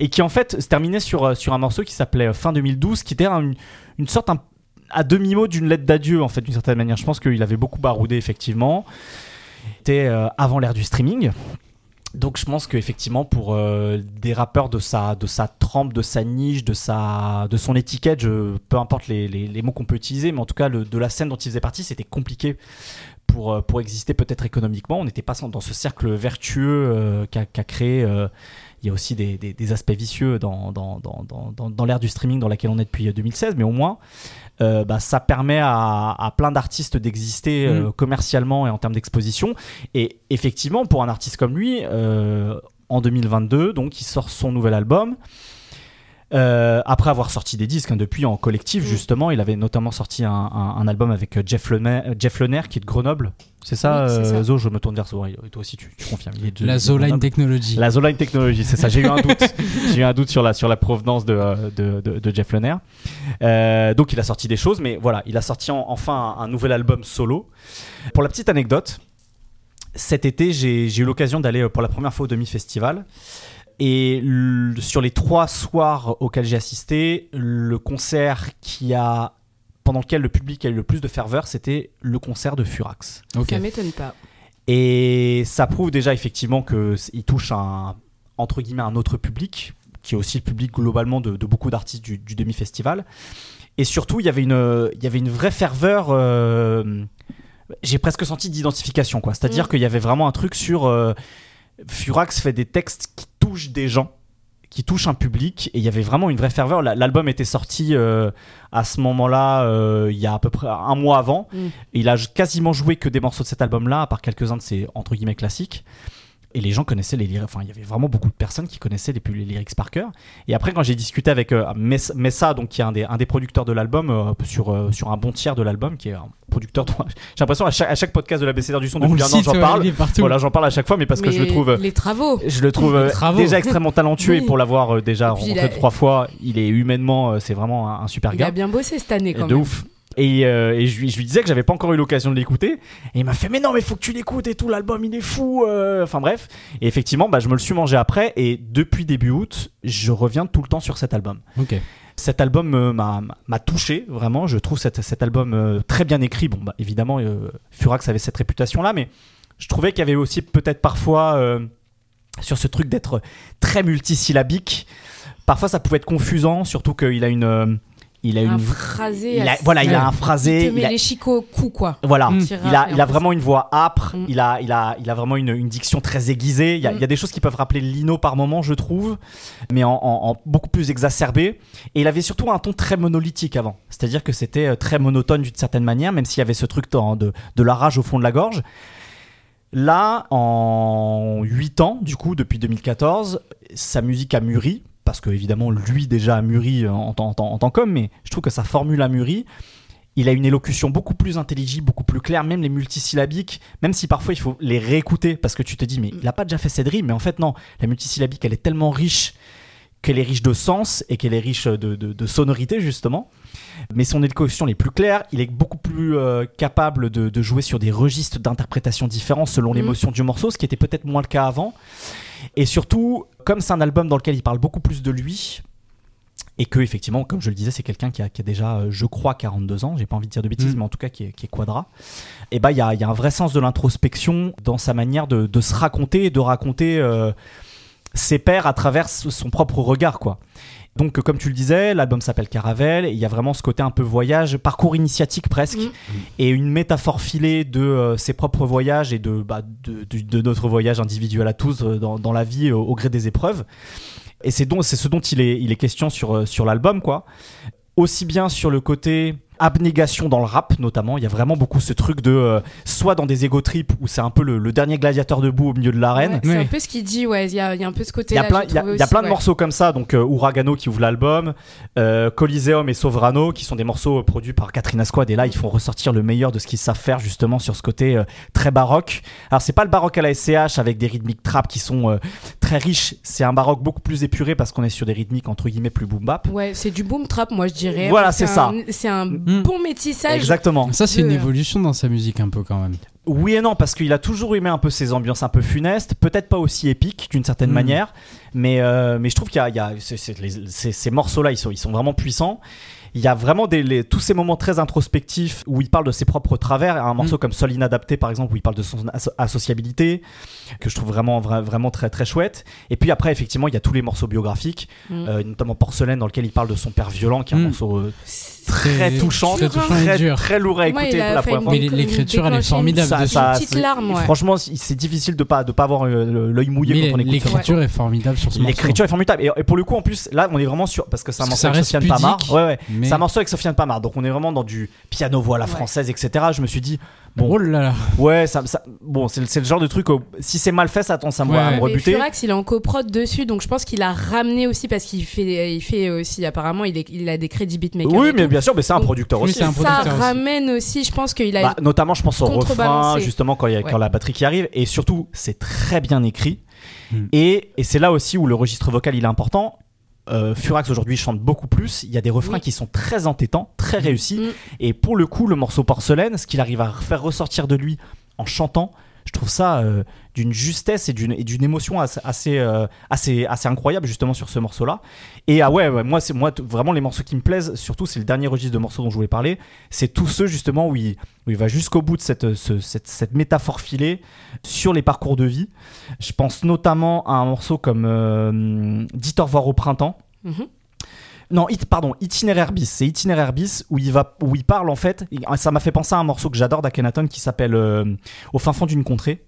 Et qui en fait se terminait sur, sur un morceau qui s'appelait Fin 2012, qui était un- une sorte un- à demi-mot d'une lettre d'adieu, en fait, d'une certaine manière. Je pense qu'il avait beaucoup baroudé, effectivement. C'était euh, avant l'ère du streaming. Donc je pense qu'effectivement pour euh, des rappeurs de sa, de sa trempe, de sa niche, de, sa, de son étiquette, je, peu importe les, les- mots qu'on peut utiliser, mais en tout cas le- de la scène dont il faisait partie, c'était compliqué pour, euh, pour exister peut-être économiquement. On n'était pas dans ce cercle vertueux qu'a créé. il y a aussi des, des- aspects vicieux dans, dans, dans- dans l'ère du streaming dans laquelle on est depuis 2016, mais au moins euh, bah, ça permet à, à plein d'artistes d'exister euh, commercialement et en termes d'exposition. Et effectivement, pour un artiste comme lui, euh, en 2022, donc il sort son nouvel album. Euh, après avoir sorti des disques hein, depuis en collectif, Mm. justement, il avait notamment sorti un, un- un album avec euh, Jeff Lener, Jeff Lener qui est de Grenoble. C'est ça, Oui, euh. Zo Je me tourne vers Zo. Et toi aussi, tu, tu confirmes. il est de- La Zoline. Technology. La Zoline Technology, c'est ça. J'ai eu un doute. J'ai eu un doute sur la, sur la provenance de, euh, de, de- de Jeff Lener. Euh, donc, il a sorti des choses, mais voilà, il a sorti en- enfin un, un nouvel album solo. Pour la petite anecdote, cet été, j'ai eu l'occasion d'aller euh, pour la première fois au demi-festival. Et sur les trois soirs auxquels j'ai assisté, le concert qui a pendant lequel le public a eu le plus de ferveur, c'était le concert de Furax. Ok. Ça m'étonne pas. Et ça prouve déjà effectivement qu'il touche un, entre guillemets, un autre public, qui est aussi le public globalement de, de beaucoup d'artistes du, du demi-festival. Et surtout, il y avait une, il y avait une vraie ferveur. euh, j'ai presque senti d'identification, quoi. C'est-à-dire Mm. qu'il y avait vraiment un truc sur. euh, Furax fait des textes qui touchent des gens, qui touchent un public, et il y avait vraiment une vraie ferveur. La- L'album était sorti euh, à ce moment-là, euh, il y a à peu près un mois avant. Mm. Et il a quasiment joué que des morceaux de cet album-là, à part quelques-uns de ses entre guillemets classiques. Et les gens connaissaient les lyrics. Enfin, il y avait vraiment beaucoup de personnes qui connaissaient les, les lyrics par cœur. Et après, quand j'ai discuté avec euh, Mess- Messa, donc qui est un des, un des producteurs de l'album, euh, sur, euh, sur un bon tiers de l'album, qui est un producteur. de- J'ai l'impression à chaque, à chaque podcast de la BCR du son On depuis un an, j'en parle. il. Voilà, j'en parle à chaque fois, mais parce que je le trouve. Les travaux. Je le trouve euh, Travaux. déjà extrêmement talentueux et pour l'avoir euh, déjà il rencontré a- trois fois, il est humainement, euh, c'est vraiment un, un super Il gars. a bien bossé cette année quand de même. ouf. Et, euh, et je, lui, je lui disais que j'avais pas encore eu l'occasion de l'écouter. Et il m'a fait, mais non, mais faut que tu l'écoutes et tout, l'album il est fou. euh. Enfin bref. Et effectivement, bah, je me le suis mangé après. Et depuis début août, je reviens tout le temps sur cet album. Ok. Cet album euh, m'a touché, vraiment. Je trouve cet, cet album euh, très bien écrit. Bon, bah, évidemment, euh, Furax avait cette réputation-là, mais je trouvais qu'il y avait aussi peut-être parfois sur ce truc d'être très multisyllabique. Parfois, ça pouvait être confusant, surtout qu'il a une. Il a Un une. phrasé. il a- voilà, il a un Il phrasé. te met il a- les chicots au cou, quoi. voilà, Mm. Il a, il a vraiment une voix âpre, Mm. il, a, il, a, il a vraiment une, une diction très aiguisée. Il y, a, Mm. il y a des choses qui peuvent rappeler Lino par moment, je trouve, mais en, en- en beaucoup plus exacerbé. Et il avait surtout un ton très monolithique avant. C'est-à-dire que c'était euh, très monotone d'une certaine manière, même s'il y avait ce truc de, de la rage au fond de la gorge. Là, en 8 ans, du coup, depuis 2014, sa musique a mûri parce que évidemment lui déjà a mûri en, en, en, en tant qu'homme, mais je trouve que sa formule a mûri. Il a une élocution beaucoup plus intelligible, beaucoup plus claire, même les multisyllabiques, même si parfois il faut les réécouter parce que tu te dis, mais il a pas déjà fait cette rime, mais en fait non, la multisyllabique elle est tellement riche qu'elle est riche de sens et qu'elle est riche de, de, de sonorité justement. Mais son élocution est plus claire, il est beaucoup plus euh, capable de, de, jouer sur des registres d'interprétation différents selon l'émotion du morceau, ce qui était peut-être moins le cas avant. Et surtout, comme c'est un album dans lequel il parle beaucoup plus de lui, et que effectivement, comme je le disais, c'est quelqu'un qui a, qui a, déjà, euh, je crois, 42 ans. J'ai pas envie de dire de bêtises, mmh. mais en tout cas qui est, qui est quadra. Et bah, il y a, y a, un vrai sens de l'introspection dans sa manière de, de, se raconter et de raconter euh, ses pairs à travers son propre regard, quoi. Donc, comme tu le disais, l'album s'appelle Caravelle. Il y a vraiment ce côté un peu voyage, parcours initiatique presque, mmh. et une métaphore filée de euh, ses propres voyages et de, bah, de, de, de, notre voyage individuel à tous euh, dans, dans la vie au, au gré des épreuves. Et c'est ce dont il est il est question sur sur l'album quoi. Aussi bien sur le côté abnégation dans le rap notamment. Il y a vraiment beaucoup ce truc de euh, soit dans des ego trips où c'est un peu le, le, dernier gladiateur debout au milieu de l'arène. Ouais, c'est ouais. un peu ce qu'il dit ouais. Il y a, y a, un peu ce côté il y a plein, il y a, y a plein de morceaux comme ça. Donc euh, Uragano qui ouvre l'album euh, Coliseum et Sovrano qui sont des morceaux produits par Katrina Squad. Et là ils font ressortir le meilleur de ce qu'ils savent faire justement sur ce côté euh, très baroque. Alors c'est pas le baroque à la SCH avec des rythmiques trap qui sont euh, très riches. C'est un baroque beaucoup plus épuré parce qu'on est sur des rythmiques entre guillemets plus boom bap. Ouais c'est du boom trap moi je dirais. Voilà c'est ça. c'est un mmh. bon métissage Exactement. Ça, c'est une évolution dans sa musique un peu quand même. Oui et non, parce qu'il a toujours aimé un peu ces ambiances un peu funestes, peut-être pas aussi épiques d'une certaine mmh. manière, mais, euh, mais je trouve qu'il y a, y a c est, c est, ces, ces morceaux-là, ils sont, ils sont vraiment puissants il y a vraiment des, les, tous ces moments très introspectifs où il parle de ses propres travers. Un morceau mmh. comme Sol inadapté, par exemple, où il parle de son asso associabilité, que je trouve vraiment, vra vraiment très, très chouette. Et puis après, effectivement, il y a tous les morceaux biographiques, mmh. euh, notamment Porcelaine, dans lequel il parle de son père violent, qui est un mmh. morceau euh, très touchant, très, touchant très, très, lourd à écouter ouais, pour la première fois. Mais l'écriture, elle est formidable. Ça, ça, une petite larme, ouais. Franchement, c'est difficile de pas de pas avoir euh, l'œil mouillé mais quand on écoute. L'écriture est formidable sur ce morceau. L'écriture est formidable. Et, et, pour le coup, en plus, là, on est vraiment sur parce que c'est un morceau avec Sofiane Pamar. Ouais, ouais. Mais... C'est un morceau avec Sofiane Pamar. Donc on est vraiment dans du piano voix à la française, etc. Je me suis dit. Bon, oh là là. Ouais, ça, ça bon, c'est le genre de truc. Où, si c'est mal fait, ça tend ça ouais. à me rebuter. Furax, il est en coprod dessus, donc je pense qu'il a ramené aussi parce qu'il fait, il fait aussi apparemment, il, est, il a des crédits beatmaker. Oui, mais bien sûr, mais c'est un producteur oui, aussi. Un producteur ça aussi. ramène aussi, je pense qu'il a. Bah, notamment, je pense au refrain, justement quand il y a ouais. quand la batterie qui arrive, et surtout, c'est très bien écrit. Hmm. Et, et c'est là aussi où le registre vocal il est important. Euh, Furax aujourd'hui chante beaucoup plus. Il y a des refrains oui. qui sont très entêtants, très réussis. Mm. Et pour le coup, le morceau Porcelaine, ce qu'il arrive à faire ressortir de lui en chantant, je trouve ça euh, d'une justesse et d'une émotion assez, euh, assez, assez, incroyable justement sur ce morceau-là. Et ah ouais, moi, c'est moi vraiment les morceaux qui me plaisent, surtout c'est le dernier registre de morceaux dont je voulais parler, c'est tous ceux justement où il, où il va jusqu'au bout de cette, ce, cette, cette, métaphore filée sur les parcours de vie. Je pense notamment à un morceau comme euh, Dit au revoir au printemps. Mm -hmm. Non, it, pardon, Itinéraire bis. C'est Itinéraire bis où il, va, où il parle en fait. Ça m'a fait penser à un morceau que j'adore d'Akhenaton qui s'appelle euh, Au fin fond d'une contrée.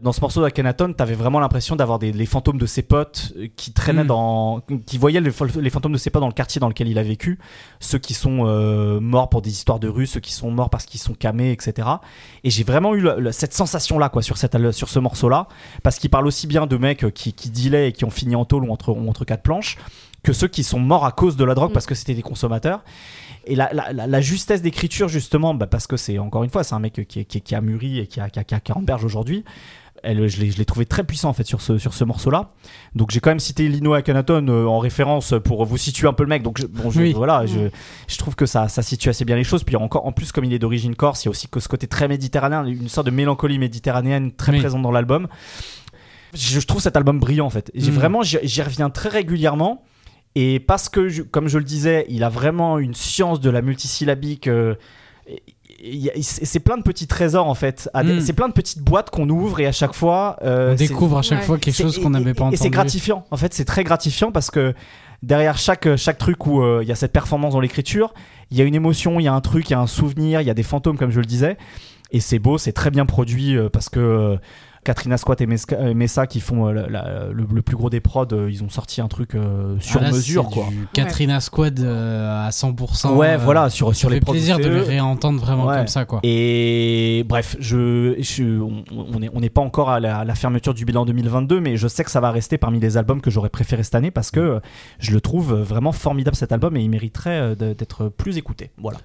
Dans ce morceau d'Akhenaton, t'avais vraiment l'impression d'avoir les fantômes de ses potes qui traînaient mmh. dans. qui voyaient les, les, fantômes de ses potes dans le quartier dans lequel il a vécu. Ceux qui sont euh, morts pour des histoires de rue, ceux qui sont morts parce qu'ils sont camés, etc. Et j'ai vraiment eu le, le, cette sensation-là, quoi, sur, cette, sur ce morceau-là. Parce qu'il parle aussi bien de mecs qui, qui dealaient et qui ont fini en tôle ou entre, ou entre quatre planches que ceux qui sont morts à cause de la drogue mmh. parce que c'était des consommateurs. Et la, la, la, la justesse d'écriture, justement, bah parce que c'est encore une fois, c'est un mec qui, qui, qui, a mûri et qui a, qui a, qui a 40 berges aujourd'hui. Elle, je l'ai trouvé très puissant en fait sur ce, sur ce morceau-là. Donc j'ai quand même cité Lino Akhenaton euh, en référence pour vous situer un peu le mec. Donc je, bon, je, oui. voilà, je, je, trouve que ça, ça situe assez bien les choses. Puis encore, en plus, comme il est d'origine corse, il y a aussi que ce côté très méditerranéen, une sorte de mélancolie méditerranéenne très oui. présente dans l'album. Je, trouve cet album brillant en fait. J'ai mmh. vraiment, j'y reviens très régulièrement. Et parce que, je, comme je le disais, il a vraiment une science de la multisyllabique. Euh, c'est plein de petits trésors en fait. Mm. C'est plein de petites boîtes qu'on ouvre et à chaque fois. Euh, on découvre à chaque ouais. fois quelque chose qu'on n'avait pas entendu. Et c'est gratifiant. En fait, c'est très gratifiant parce que derrière chaque, chaque truc où euh, il euh, y a cette performance dans l'écriture, il y a une émotion, il y a un truc, il y a un souvenir, il y a des fantômes, comme je le disais. Et c'est beau, c'est très bien produit euh, parce que Katrina Squat et Messa qui font euh, la- la- le, le plus gros des prods, euh, ils ont sorti un truc euh, sur Ah, là, mesure quoi. du Katrina Squad à 100%. Ouais, voilà, sur, sur les prods. plaisir de les réentendre vraiment Ouais. comme ça, quoi. Et bref, je, je- on n'est on pas encore à la, à la fermeture du bilan 2022, mais je sais que ça va rester parmi les albums que j'aurais préféré cette année parce que je le trouve vraiment formidable cet album et il mériterait d'être plus écouté. Voilà.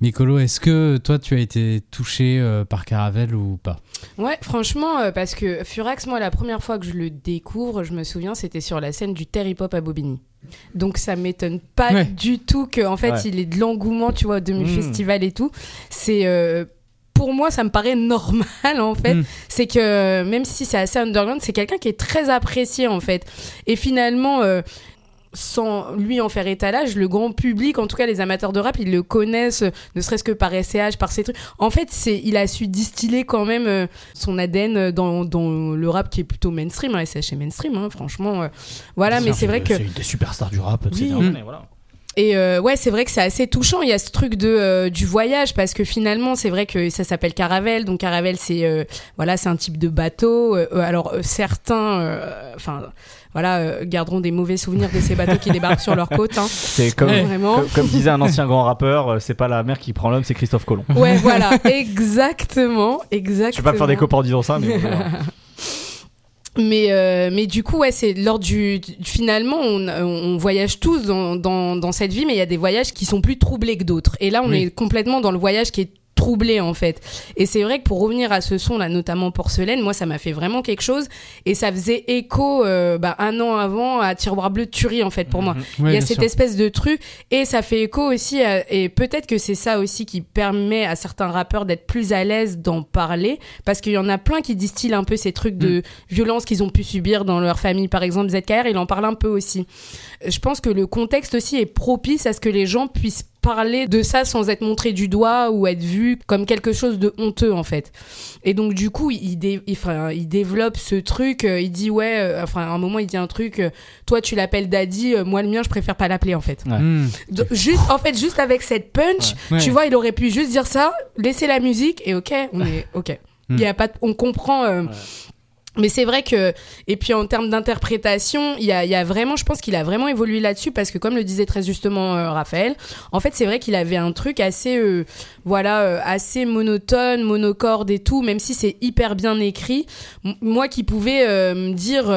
Mikolo, est-ce que toi, tu as été touché euh, par Caravelle ou pas? Ouais, franchement, euh, parce que Furax, moi, la première fois que je le découvre, je me souviens, c'était sur la scène du Terry Pop à Bobigny. Donc ça m'étonne pas Ouais. du tout qu'en fait, Ouais. il ait de l'engouement, tu vois, au demi-festival et tout. C'est. euh, pour moi, ça me paraît normal en fait. Mm. C'est que même si c'est assez underground, c'est quelqu'un qui est très apprécié en fait. Et finalement, euh, sans lui en faire étalage, le grand public, en tout cas les amateurs de rap, ils le connaissent, ne serait-ce que par SCH, par ces trucs. En fait, c'est, il a su distiller quand même euh, son ADN dans, dans le rap qui est plutôt mainstream. Hein, SCH est mainstream, hein, franchement. euh, voilà, mais c'est vrai que. C'est une des superstars du rap. Oui. dernières Mm. voilà. Et euh, ouais, c'est vrai que c'est assez touchant. Il y a ce truc de euh, du voyage parce que finalement, c'est vrai que ça s'appelle Caravelle. Donc Caravelle, c'est euh, voilà, c'est un type de bateau. Euh, euh, alors euh, certains, euh, enfin voilà, euh, garderont des mauvais souvenirs de ces bateaux qui débarquent sur leur côte. Hein. C'est comme, Ouais. Comme, comme disait un ancien grand rappeur, euh, c'est pas la mer qui prend l'homme, c'est Christophe Colomb. Ouais, voilà, exactement, exactement. Je vais pas me faire des copains en disant ça, mais voilà. Mais, euh, mais du coup, ouais, c'est lors du, finalement, on, on voyage tous dans, dans, dans cette vie, mais il y a des voyages qui sont plus troublés que d'autres. Et là, on Oui. est complètement dans le voyage qui est troublé en fait. Et c'est vrai que pour revenir à ce son là, notamment Porcelaine, moi ça m'a fait vraiment quelque chose et ça faisait écho euh, bah, un an avant à Tiroir Bleu de Tuerie en fait pour moi. Ouais, Il y a cette sûr. espèce de truc et ça fait écho aussi à- et peut-être que c'est ça aussi qui permet à certains rappeurs d'être plus à l'aise d'en parler parce qu'il y en a plein qui distillent un peu ces trucs de Mm. violence qu'ils ont pu subir dans leur famille par exemple ZKR il en parle un peu aussi je pense que le contexte aussi est propice à ce que les gens puissent parler de ça sans être montré du doigt ou être vu comme quelque chose de honteux en fait et donc du coup il, dé- il, enfin, il développe ce truc euh, il dit ouais euh, enfin à un moment il dit un truc euh, toi tu l'appelles daddy euh, moi le mien je préfère pas l'appeler en fait Ouais. Hmm. donc, juste, en fait, juste avec cette punch, Ouais. tu vois, il aurait pu juste dire ça, laisser la musique et ok, on est ok. Hmm. Il y a pas, on comprend. Mais c'est vrai que, et puis en termes d'interprétation, il y a, vraiment, je pense qu'il a vraiment évolué là-dessus parce que comme le disait très justement euh, Raphaël, en fait c'est vrai qu'il avait un truc assez, euh, voilà, euh, assez monotone, monocorde et tout, même si c'est hyper bien écrit. Moi qui pouvais me dire,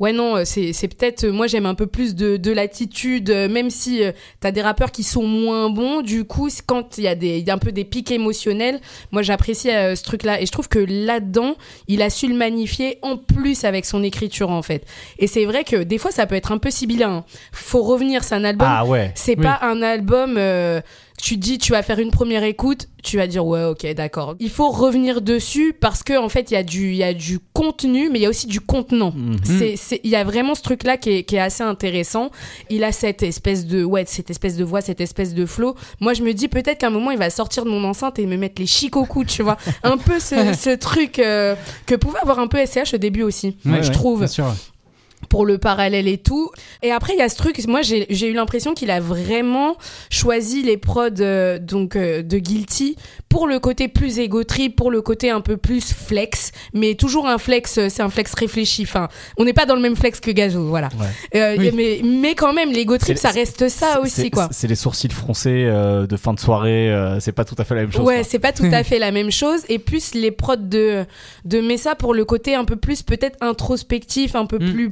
ouais non, euh, c'est c'est peut-être, euh, moi j'aime un peu plus de, de latitude, euh, même si t'as des rappeurs qui sont moins bons, du coup quand il y a des, y a un peu des pics émotionnels, moi j'apprécie ce truc-là et je trouve que là-dedans, il a su le magnifier en plus avec son écriture en fait. Et c'est vrai que des fois ça peut être un peu sibyllin. hein. Faut revenir, c'est un album. Ah ouais. C'est Oui. pas un album. euh, tu dis, tu vas faire une première écoute, tu vas dire ouais, ok, d'accord. Il faut revenir dessus parce que en fait, il y a du, il y a du contenu, mais il y a aussi du contenant. Mhm. C'est, il y a vraiment ce truc-là qui est, qui est assez intéressant. Il a cette espèce de, ouais, cette espèce de voix, cette espèce de flow. Moi, je me dis peut-être qu'à un moment, il va sortir de mon enceinte et me mettre les chics au cou, tu vois. Un peu ce, ce truc euh, que pouvait avoir un peu SCH au début aussi, Ouais, je ouais, trouve bien sûr. Pour le parallèle et tout. Et après, il y a ce truc, moi j'ai eu l'impression qu'il a vraiment choisi les prods euh, donc, euh, de Guilty pour le côté plus égo trip, pour le côté un peu plus flex, mais toujours un flex, euh, c'est un flex réfléchi. Enfin, on n'est pas dans le même flex que Gazo, voilà. Ouais. Euh, Oui. mais, mais quand même, l'ego trip, C'est- ça reste ça aussi, quoi. C'est les sourcils froncés euh, de fin de soirée, euh, c'est pas tout à fait la même chose. Ouais, c'est pas tout à fait la même chose. Et plus les prods de, de Messa pour le côté un peu plus peut-être introspectif, un peu Mm. plus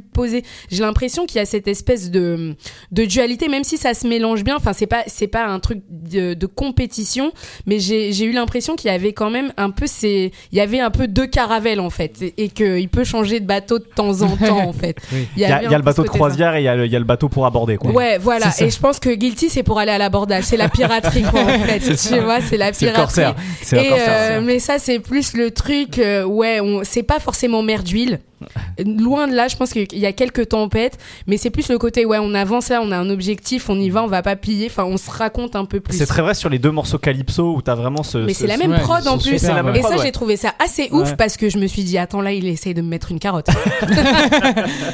J'ai l'impression qu'il y a cette espèce de, de dualité, même si ça se mélange bien. Enfin, c'est pas, c'est pas un truc de, de compétition, mais j'ai eu l'impression qu'il y avait quand même un peu ces, il y avait un peu deux caravelles en fait, et, et qu'il peut changer de bateau de temps en temps en fait. Oui. Il y a, y le bateau de croisière et il y, a le- bateau pour aborder. Quoi. Ouais, voilà. Et je pense que Guilty, c'est pour aller à l'abordage. C'est la piraterie, quoi, en fait. tu vois, c'est la piraterie. corsaire. Et euh, mais ça, c'est plus le truc, euh, ouais, c'est pas forcément mer d'huile. Loin de là, je pense qu'il y a quelques tempêtes, mais c'est plus le côté ouais, on avance là, on a un objectif, on y va, on va pas piller. Enfin, on se raconte un peu plus. C'est très vrai sur les deux morceaux Calypso où t'as vraiment ce. Mais ce- c'est la même ouais, prod en plus. super, ouais. Et ça, ouais. j'ai trouvé ça assez ouf parce que je me suis dit, attends, là, il essaye de me mettre une carotte.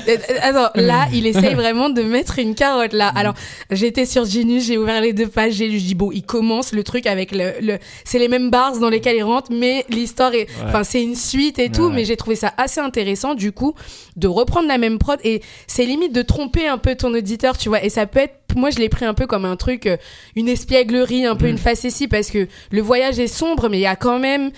Euh, attends, là, il essaye vraiment de mettre une carotte là. Alors, j'étais sur Genius, j'ai ouvert les deux pages, j'ai dit, bon, il commence le truc avec le. le... C'est les mêmes bars dans lesquels il rentre, mais l'histoire est. Enfin, c'est une suite et tout, mais j'ai trouvé ça assez intéressant du coup de reprendre la même prod et c'est limite de tromper un peu ton auditeur, tu vois. Et ça peut être. Moi, je l'ai pris un peu comme un truc, euh, une espièglerie, un peu Mm. une facétie parce que le voyage est sombre, mais il y a quand même.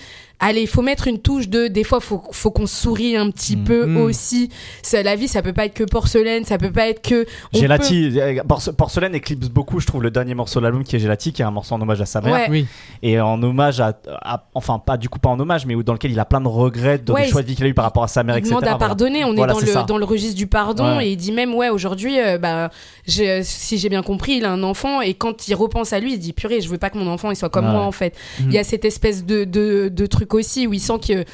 Allez, il faut mettre une touche de. Des fois, faut, faut qu'on sourie un petit Mm. peu Mm. aussi. Ça, la vie, ça peut pas être que porcelaine, ça peut pas être que. Gelati, euh, Porce- Porcelaine éclipse beaucoup, je trouve, le dernier morceau de l'album qui est Gelati, qui est un morceau en hommage à sa mère. Ouais. Oui. Et en hommage à, à- Enfin, pas du coup, pas en hommage, mais où- dans lequel il a plein de regrets dans Ouais, des choix de vie qu'il a eu par rapport à sa mère, il etc. demande à voilà. pardonner. On Voilà, est dans le ça. dans le registre du pardon Ouais. et il dit même ouais aujourd'hui euh, bah si j'ai bien compris il a un enfant et quand il repense à lui il se dit purée je veux pas que mon enfant il soit comme Ouais. moi en fait. Il y a cette espèce de de, de truc aussi où il sent que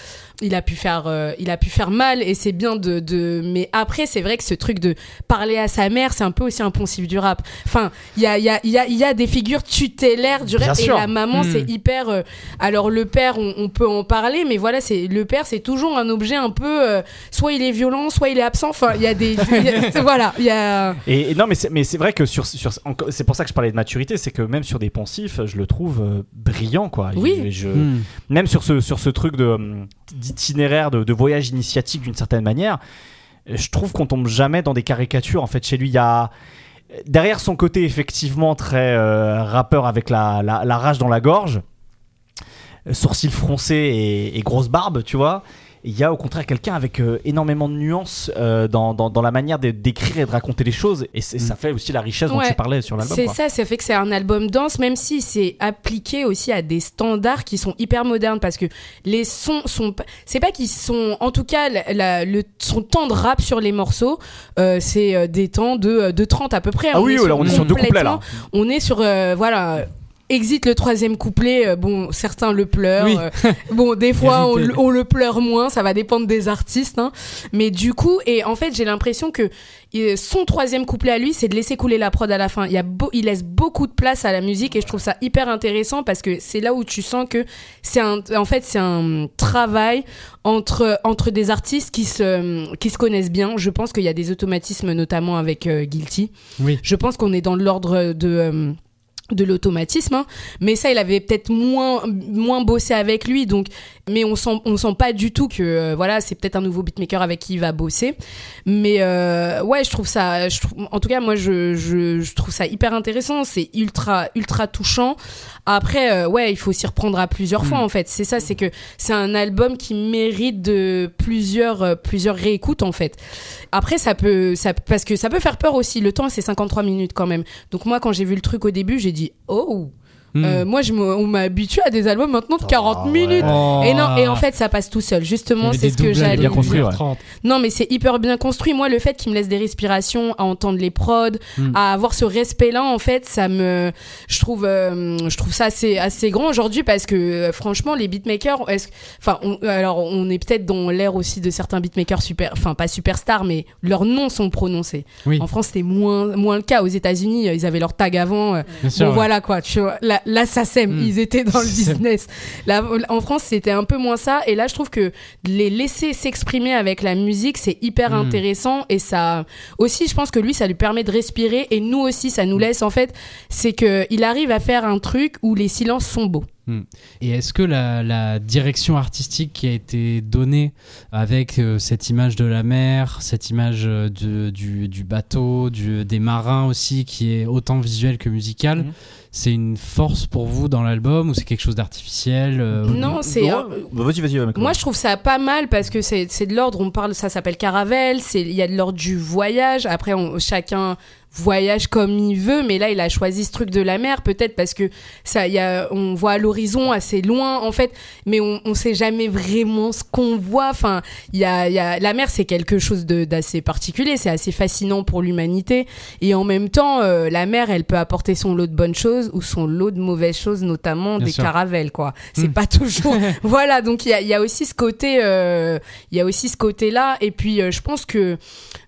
il a pu faire euh, il a pu faire mal et c'est bien de, de mais après c'est vrai que ce truc de parler à sa mère c'est un peu aussi un poncif du rap. Enfin il y a il y a il y a il y a des figures tutélaires du Bien rap et sûr. la maman Mhm. c'est hyper euh, alors le père on, on peut en parler mais voilà c'est le père c'est toujours un objet un peu euh, soit il est violent soit il est absent enfin il y a des il y a- voilà il y a Et, et non, mais c'est, mais c'est vrai que sur, sur c'est pour ça que je parlais de maturité, c'est que même sur des poncifs, je le trouve euh, brillant, quoi. Oui. je- Hmm. même sur ce, sur ce truc de, d'itinéraire, de, voyage initiatique d'une certaine manière, je trouve qu'on tombe jamais dans des caricatures. En fait, chez lui, il y a. Derrière son côté effectivement très euh, rappeur avec la, rage dans la gorge, sourcils froncés et grosse barbe, tu vois. Il y a au contraire quelqu'un avec euh, énormément de nuances euh, dans, dans, dans la manière d'écrire et de raconter les choses. Et ça fait aussi la richesse dont tu parlais sur l'album. c'est ça ça fait que c'est un album dense même si c'est appliqué aussi à des standards qui sont hyper modernes parce que les sons sont c'est pas qu'ils sont en tout cas la- le son temps de rap sur les morceaux euh, c'est des temps de de 30 à peu près Ah On oui, est là, on est sur deux couplets là. on est sur voilà Exit le troisième couplet, euh, bon, certains le pleurent. Oui. euh, bon, des fois, on, le- on le pleure moins, ça va dépendre des artistes. Hein. Mais du coup, et en fait, j'ai l'impression que euh, son troisième couplet à lui, c'est de laisser couler la prod à la fin. Il, y a beau- il laisse beaucoup de place à la musique et je trouve ça hyper intéressant parce que c'est là où tu sens que c'est un, en fait, c'est un travail entre, entre des artistes qui se, qui se connaissent bien. Je pense qu'il y a des automatismes, notamment avec euh, Guilty. Oui. Je pense qu'on est dans l'ordre de. De l'automatisme hein. mais ça il avait peut-être moins moins bossé avec lui donc mais on sent on sent pas du tout que euh, voilà c'est peut-être un nouveau beatmaker avec qui il va bosser. Mais euh, ouais je trouve ça je trouve, en tout cas moi je, je, je trouve ça hyper intéressant. C'est ultra ultra touchant. Après euh, ouais il faut s'y reprendre à plusieurs fois en fait. C'est ça c'est que c'est un album qui mérite de plusieurs plusieurs réécoutes en fait. Après ça peut ça parce que ça peut faire peur aussi. Le temps c'est 53 minutes quand même. Donc moi quand j'ai vu le truc au début j'ai dit oh Hmm. euh, moi je me- on m'a habitué à des albums maintenant de 40 ouais. minutes Oh. et non et en fait ça passe tout seul justement c'est ce que j'allais bien construit, ouais. 1h30. Non, mais c'est hyper bien construit. Moi, le fait qu'il me laisse des respirations, à entendre les prods, Mm. à avoir ce respect-là, en fait, ça me, je trouve, euh, je trouve ça assez, assez grand aujourd'hui parce que, euh, franchement, les beatmakers, est-ce, enfin, on- alors, on est peut-être dans l'ère aussi de certains beatmakers super, enfin, pas superstars, mais leurs noms sont prononcés. Oui, En France, c'était moins, moins le cas. Aux États-Unis, ils avaient leur tag avant. bien sûr. ouais. voilà quoi, tu vois. Là, là ça sème. Mm. Ils étaient dans le business. Là, en France, c'était un peu moins ça. Et là, je trouve que les laisser s'exprimer avec la musique, c'est hyper Mm. intéressant. Et ça, aussi, je pense que lui, ça lui permet de respirer. Et nous aussi, ça nous laisse, en fait, c'est que il arrive à faire un truc où les silences sont beaux. Et est-ce que la, la direction artistique qui a été donnée avec euh, cette image de la mer, cette image euh, de- du, du bateau, du- des marins aussi, qui est autant visuelle que musicale. C'est une force pour vous dans l'album ou c'est quelque chose d'artificiel euh, Non, c'est. Euh, bah, vas-y, vas-y. Moi, je trouve ça pas mal parce que c'est de l'ordre. On parle, ça s'appelle Caravelle. C'est il y a de l'ordre du voyage. Après, on, chacun voyage comme il veut, mais là, il a choisi ce truc de la mer, peut-être parce que ça, il y a, on voit à l'horizon assez loin, en fait, mais on, on sait jamais vraiment ce qu'on voit. Enfin, il y a, il y a la mer, c'est quelque chose de- d'assez particulier. C'est assez fascinant pour l'humanité, et en même temps, euh, la mer, elle peut apporter son lot de bonnes choses. Choses ou son lot de mauvaises choses, notamment Bien des sûr. caravelles, quoi. C'est Mm. pas toujours. voilà, donc il y a, il y a aussi ce côté, euh, il y a aussi ce côté-là. Et puis, euh, je pense que,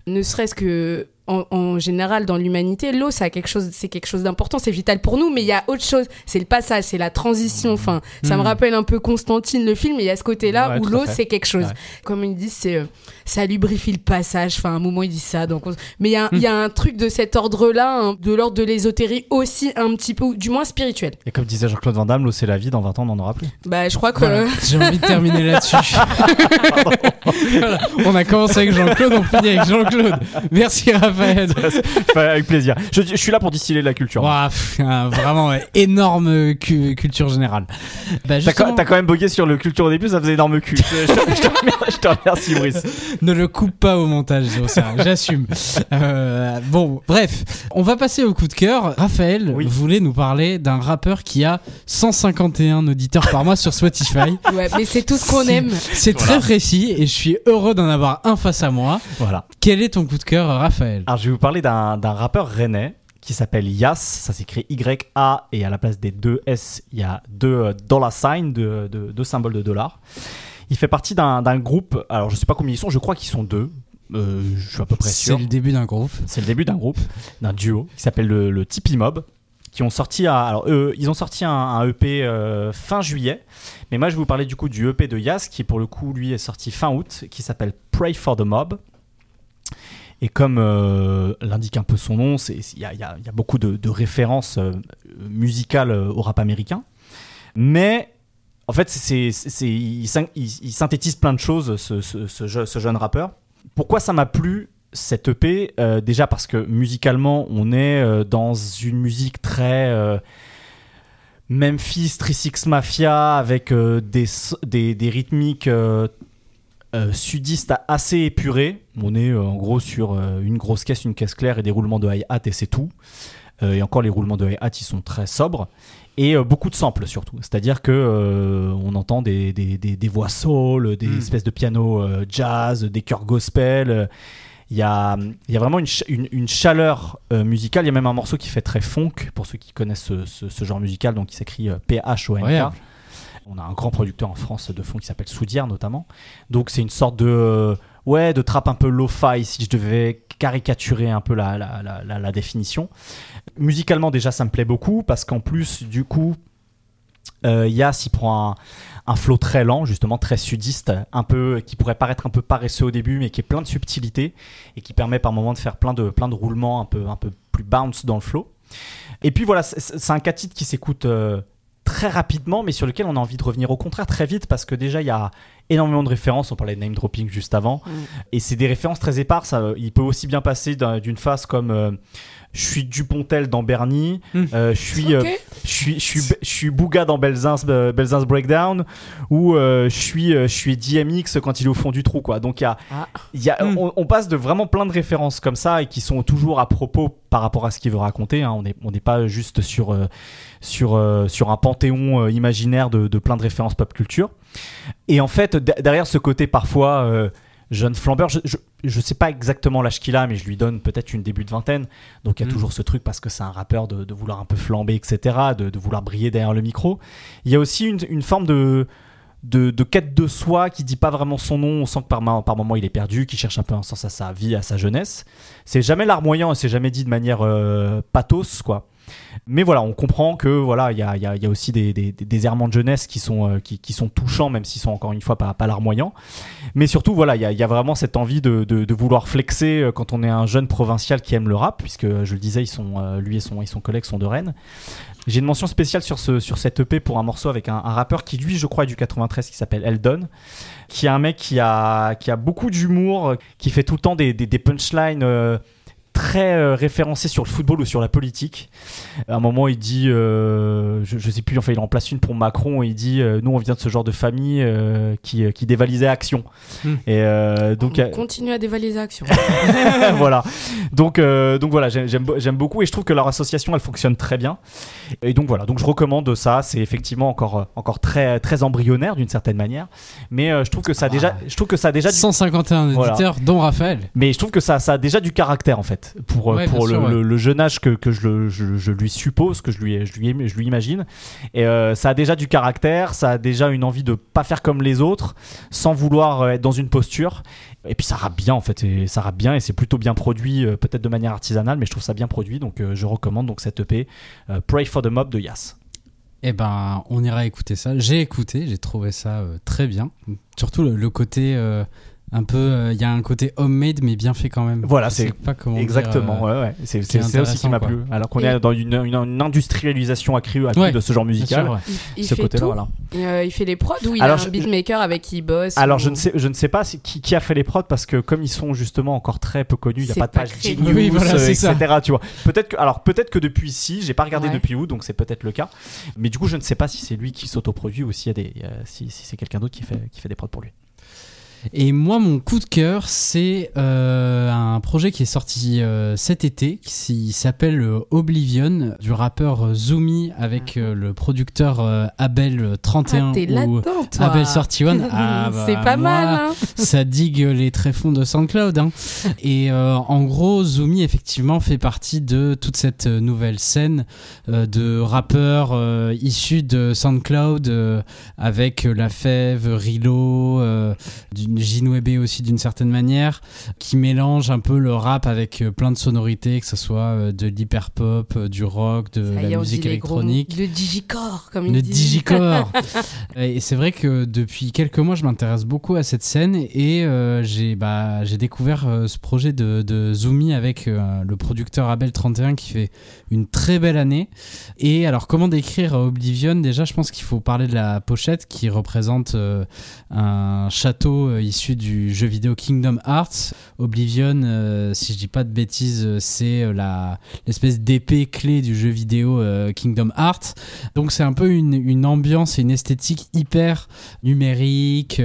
ne serait-ce que. En, en général, dans l'humanité, l'eau, ça a quelque chose, c'est quelque chose d'important, c'est vital pour nous. Mais il y a autre chose, c'est le passage, c'est la transition. Enfin, ça me Mm. rappelle un peu Constantine, le film. Et il y a ce côté-là Ouais, où l'eau, c'est quelque chose. Ouais. Comme ils disent, c'est euh, ça lubrifie le passage. Enfin, à un moment, ils disent ça. Donc, on- mais il y, a un- il y a un truc de cet ordre-là, hein, de l'ordre de l'ésotérie aussi un petit peu, ou du moins spirituel. Et comme disait Jean-Claude Van Damme, l'eau c'est la vie, dans 20 ans on n'en aura plus. Bah, je crois que. Voilà, j'ai envie de terminer là-dessus. Voilà, On a commencé avec Jean-Claude, on finit avec Jean-Claude. Merci Raphaël. Avec plaisir. Je, je suis là pour distiller de la culture. Ouah, pff, un vraiment énorme cu- culture générale. Bah, T'as justement, quand, même bugué sur le culture au début, ça faisait énorme cul. Je, je te- remercie, je te remercie, Brice. ne le coupe pas au montage, j'assume. Euh, bon, bref, on va passer au coup de cœur. Raphaël Oui. voulait nous parler d'un rappeur qui a 151 auditeurs par mois sur Spotify. Ouais, mais c'est tout ce qu'on aime. C'est Voilà. très précis et je suis heureux d'en avoir un face à moi. Voilà. Quel est ton coup de cœur, Raphaël? Alors, je vais vous parler d'un rappeur rennais qui s'appelle Yas. Ça s'écrit Y-A et à la place des deux S, il y a deux euh, dollar signs, deux, deux- deux symboles de dollars. Il fait partie d'un groupe, alors je sais pas combien ils sont, je crois qu'ils sont deux. Euh, je suis à peu près C'est sûr. le début d'un groupe. C'est le début d'un groupe, d'un duo qui s'appelle le, le Tipeee Mob, qui ont sorti, alors eux, ils ont sorti un, un EP euh, fin juillet. Mais moi, je vais vous parler du coup du EP de Yas, qui pour le coup, lui, est sorti fin août, qui s'appelle Pray for the Mob. Et comme euh, l'indique un peu son nom, il y a, beaucoup de, références euh, musicales euh, au rap américain. Mais en fait, il, syn- il- il synthétise plein de choses, ce, ce- ce je- ce jeune rappeur. Pourquoi ça m'a plu cette EP Déjà parce que musicalement, on est dans une musique très Memphis, 36 Mafia, avec des, rythmiques euh, sudistes assez épurées. On est euh, en gros sur euh, une grosse caisse, une caisse claire et des roulements de hi-hat et c'est tout. Euh, et encore, les roulements de hi-hat, ils sont très sobres. Et beaucoup de samples surtout. C'est-à-dire que on entend des, des, des, des voix soul, des Mm. espèces de piano jazz, des chœurs gospel. Il y a, y a vraiment une, ch- une, une chaleur musicale. Il y a même un morceau qui fait très funk, pour ceux qui connaissent ce, ce- ce genre musical, donc qui s'écrit P-H-O-N-K. On a un grand producteur en France de funk qui s'appelle Soudière notamment. Donc c'est une sorte de euh, ouais de trap un peu lo-fi si je devais caricaturer un peu la, définition. Musicalement déjà ça me plaît beaucoup parce qu'en plus du coup euh, Yas il prend un, flow très lent justement très sudiste un peu qui pourrait paraître un peu paresseux au début mais qui est plein de subtilité et qui permet par moment de faire plein de plein de roulements un peu un peu plus bounce dans le flow. Et puis voilà c'est un cas titre qui s'écoute euh, très rapidement, mais sur lequel on a envie de revenir au contraire très vite parce que déjà il y a énormément de références. On parlait de name dropping juste avant, Mm. et c'est des références très éparses. Il peut aussi bien passer d'un- d'une phase comme euh, je suis Dupontel dans Bernie, Mm. euh, je suis euh, je suis je suis je suis Bouga dans Belzins euh, Belzins Breakdown ou euh, je suis euh, je suis DMX quand il est au fond du trou quoi. Donc il y a Ah. il y a, Mm. on, on passe de vraiment plein de références comme ça et qui sont toujours à propos par rapport à ce qu'il veut raconter. hein. On n'est on n'est pas juste sur, sur, sur un panthéon euh, imaginaire de, de plein de références pop culture. Et en fait, de- derrière ce côté parfois euh, jeune flambeur, je, je, je sais pas exactement l'âge qu'il a, mais je lui donne peut-être une début de vingtaine. Donc il y a Mm. toujours ce truc parce que c'est un rappeur de, de vouloir un peu flamber, etc., de, de vouloir briller derrière le micro. Il y a aussi une, une forme de de, de quête de soi qui dit pas vraiment son nom. On sent que par, ma- par moment il est perdu, qu'il cherche un peu un sens à sa vie, à sa jeunesse. C'est jamais larmoyant et c'est jamais dit de manière euh, pathos, quoi. Mais voilà, on comprend que voilà, il y a, y y a aussi des, des, des errements de jeunesse qui sont, euh, qui, sont touchants, même s'ils sont encore une fois pas, pas larmoyants. Mais surtout, voilà, il y a, vraiment cette envie de, de, vouloir flexer euh, quand on est un jeune provincial qui aime le rap, puisque euh, je le disais, ils sont, lui et son, et son collègue sont de Rennes. J'ai une mention spéciale sur, ce, sur cette EP pour un morceau avec un, rappeur qui, lui, je crois, est du 93, qui s'appelle Eldon, qui est un mec qui a, qui a beaucoup d'humour, qui fait tout le temps des, des, punchlines très euh, référencées sur le football ou sur la politique. À un moment, il dit, euh, je, je sais plus, enfin, il en place une pour Macron, et il dit, euh, nous, on vient de ce genre de famille euh, qui, qui dévalisait Action. Hmm. Et euh, donc, On euh, continue à dévaliser Action. voilà. Donc, euh, donc voilà, j'aime- beaucoup et je trouve que leur association elle fonctionne très bien. Et donc voilà, donc je recommande ça. C'est effectivement encore encore très très embryonnaire d'une certaine manière, mais euh, je trouve que ça a déjà, je trouve que ça a déjà du 151 Voilà. auditeurs, dont Raphaël. mais je trouve que ça, ça a déjà du caractère en fait. Pour, euh, Ouais, pour bien le, sûr, ouais. le- le jeune âge que, que je, le- je- je lui suppose, que je lui, je lui, je lui imagine. Et euh, ça a déjà du caractère, ça a déjà une envie de pas faire comme les autres, sans vouloir euh, être dans une posture. Et puis ça rappe bien en fait, et ça rappe bien et c'est plutôt bien produit, peut-être de manière artisanale, mais je trouve ça bien produit, donc je recommande donc cette EP Pray for the Mob de Yas. Eh ben, on ira écouter ça. J'ai écouté, j'ai trouvé ça euh, très bien. Surtout le, le côté euh, un peu, euh, il y a un côté homemade mais bien fait quand même. Voilà, c'est sais pas comment dire, Exactement, euh, ouais, ouais. C'est c'est aussi qui m'a plu. Alors qu'on Et- est dans une, une- une industrialisation accrue, accrue Ouais, de ce genre musical. sûr, ouais. Il, il Ce fait côté-là, tout. voilà. Euh, il fait les prods ou il Alors, a un je- beatmaker avec qui il bosse Alors ou- je ne sais, je ne sais pas si- qui, qui a fait les prods parce que comme ils sont justement encore très peu connus, il n'y a pas de page. Genius, Oui, voilà, etc. ça. Tu vois. Peut-être que, alors peut-être que depuis ici, j'ai pas regardé Ouais. depuis où, donc c'est peut-être le cas. Mais du coup, je ne sais pas si c'est lui qui s'autoproduit ou s'il y a des, si, si c'est quelqu'un d'autre qui fait, qui fait des prods pour lui. Et moi, mon coup de cœur, c'est euh, un projet qui est sorti euh, cet été, qui s'appelle euh, Oblivion, du rappeur Zoomy avec euh, le producteur euh, Abel 31 Ah, ou là-dedans, toi. Abel 31. Ah, bah, c'est pas moi, mal, hein. ça digue les tréfonds de SoundCloud. hein. Et en gros, Zoomy effectivement fait partie de toute cette nouvelle scène de rappeurs issus de SoundCloud avec La Fève, Rilo, dis aussi d'une certaine manière, qui mélange un peu le rap avec euh, plein de sonorités, que ce soit euh, de l'hyperpop, euh, du rock, de Ça la musique gros électronique. Le digicore, comme Le digicore. et c'est vrai que depuis quelques mois, je m'intéresse beaucoup à cette scène et euh, j'ai bah, découvert euh, ce projet de, de Zoomy avec euh, le producteur Abel 31 qui fait une très belle année. Et alors, comment décrire Oblivion? Déjà, je pense qu'il faut parler de la pochette qui représente un château issu du jeu vidéo Kingdom Hearts. Oblivion, euh, si je dis pas de bêtises, euh, c'est euh, la l'espèce d'épée clé du jeu vidéo Kingdom Hearts. Donc c'est un peu une, ambiance et une esthétique hyper numérique,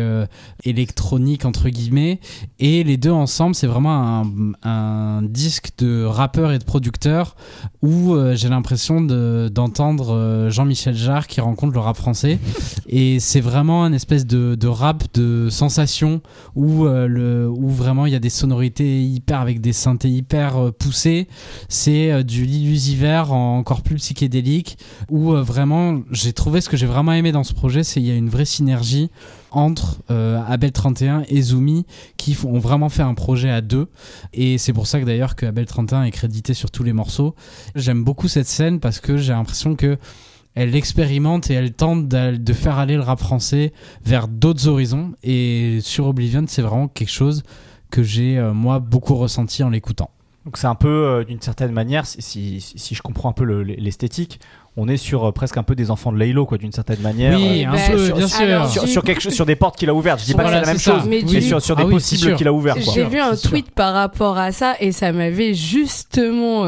électronique entre guillemets. Et les deux ensemble, c'est vraiment un, un disque de rappeur et de producteur où j'ai l'impression de- d'entendre Jean-Michel Jarre qui rencontre le rap français. Et c'est vraiment un espèce de, de rap de sensation où, euh, le, où vraiment il y a des sonorités hyper avec des synthés hyper euh, poussés. C'est euh, du l'illusiver encore plus psychédélique où euh, vraiment j'ai trouvé ce que j'ai vraiment aimé dans ce projet, c'est il y a une vraie synergie entre euh, Abel 31 et Zoomy qui ont vraiment fait un projet à deux et c'est pour ça que d'ailleurs que Abel 31 est crédité sur tous les morceaux. J'aime beaucoup cette scène parce que j'ai l'impression que elle expérimente et elle tente de faire aller le rap français vers d'autres horizons et sur Oblivion c'est vraiment quelque chose que j'ai euh, moi beaucoup ressenti en l'écoutant. Donc c'est un peu, euh, d'une certaine manière, si, si, si je comprends un peu le- l'esthétique, on est sur euh, presque un peu des enfants de Laylo, quoi, d'une certaine manière. Oui, un peu, sur- bien sûr. alors, sur, du sur quelque chose- sur des portes qu'il a ouvertes. Je dis pas Voilà, que c'est la même ça. chose, Mais sur, sur Ah des oui, possibles qu'il a ouverts. J'ai vu un c'est sûr. tweet par rapport à ça et ça m'avait justement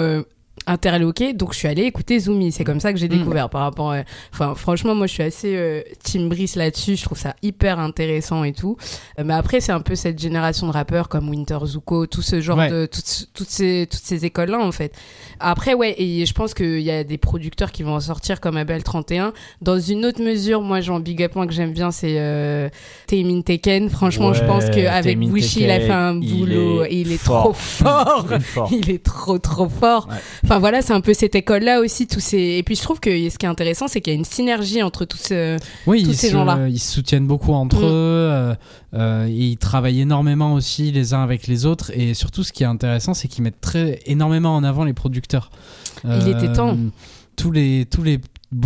euh, interloqué. Donc je suis allée écouter Zoomy. C'est comme ça que j'ai Mm. découvert par rapport. à- Enfin, franchement, moi je suis assez euh, Team Brice là-dessus. Je trouve ça hyper intéressant et tout. Euh, mais après, c'est un peu cette génération de rappeurs comme Winter Zuko, tout ce genre Ouais. de. Toutes, toutes ces, toutes ces écoles-là en fait. Après, ouais, et je pense qu'il y a des producteurs qui vont en sortir comme Abel 31. Dans une autre mesure, moi, j'en big up, que j'aime bien, c'est euh, Taemin Teken. Franchement, je pense qu'avec Wishy, il a fait un Teken, il boulot. est et il est fort. trop fort. Il est fort. Il est trop trop fort. Ouais. Enfin voilà, c'est un peu cette école-là aussi. Tous ces... Et puis je trouve que ce qui est intéressant, c'est qu'il y a une synergie entre tous ces... Oui, tous ils, ces se, gens-là. ils se soutiennent beaucoup entre Mm. eux. euh, euh, ils travaillent énormément aussi les uns avec les autres. Et surtout, ce qui est intéressant, c'est qu'ils mettent très énormément en avant les producteurs. Euh, Il était temps. Tous les, tous les,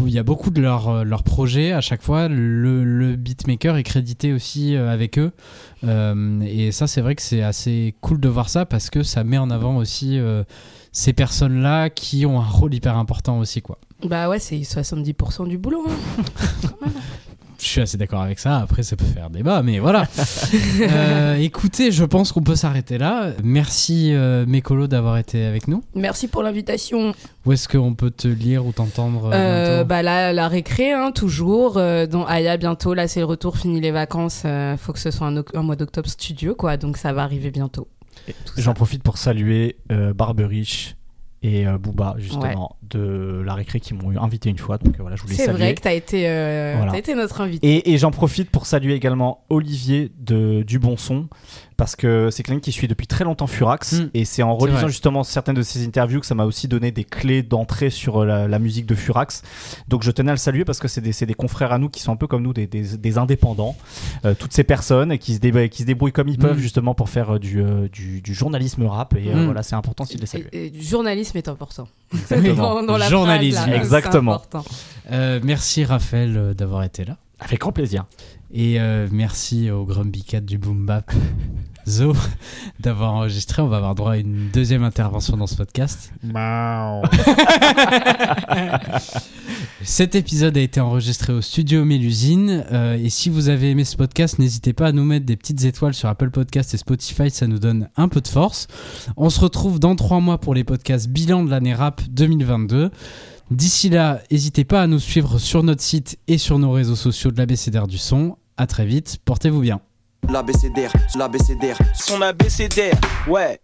il y a beaucoup de leurs euh, leurs projets à chaque fois. Le, le beatmaker est crédité aussi euh, avec eux. Euh, et ça, c'est vrai que c'est assez cool de voir ça parce que ça met en avant aussi euh, ces personnes-là qui ont un rôle hyper important aussi, quoi. Bah ouais, c'est 70% du boulot. hein. Je suis assez d'accord avec ça. Après, ça peut faire débat, mais voilà. Euh, écoutez, je pense qu'on peut s'arrêter là. Merci, euh, Mécolo, d'avoir été avec nous. Merci pour l'invitation. Où est-ce qu'on peut te lire ou t'entendre euh, Euh, bientôt bah là, la récré, hein, toujours. Euh, donc Aya, bientôt, là c'est le retour, fini les vacances. euh, faut que ce soit un, un mois d'octobre studio, quoi. Donc ça va arriver bientôt. J'en profite pour saluer euh, Barberich et euh, Booba, justement, de la récré qui m'ont invité une fois. Donc euh, voilà, je voulais C'est vrai que t'as été, euh, Voilà. t'as été notre invité. Et, et j'en profite pour saluer également Olivier de, du Bon Son, parce que c'est quelqu'un qui suit depuis très longtemps Furax Mm. et c'est en relisant justement certaines de ses interviews que ça m'a aussi donné des clés d'entrée sur euh, la, la musique de Furax. Donc je tenais à le saluer parce que c'est des, confrères à nous qui sont un peu comme nous, des, des, des indépendants, euh, toutes ces personnes qui se, débrouillent, qui se débrouillent comme ils peuvent Mm. justement pour faire euh, du, du, du journalisme rap et euh, Mm. voilà c'est important s'il les salue. Et- et du journalisme est important. Exactement. Dans- dans la Journalisme. phrase, là, Exactement. important. Euh, merci Raphaël d'avoir été là. Avec grand plaisir. Et euh, merci au Grumpy Cat du Boom Bap Zo d'avoir enregistré. On va avoir droit à une deuxième intervention dans ce podcast. Cet épisode a été enregistré au studio Mélusine. Euh, et si vous avez aimé ce podcast, n'hésitez pas à nous mettre des petites étoiles sur Apple Podcast et Spotify. Ça nous donne un peu de force. On se retrouve dans trois mois pour les podcasts bilan de l'année rap 2022. D'ici là, n'hésitez pas à nous suivre sur notre site et sur nos réseaux sociaux de l'ABCDR du son. À très vite, portez-vous bien. L'abécédaire, l'abécédaire. Son abécédaire, ouais.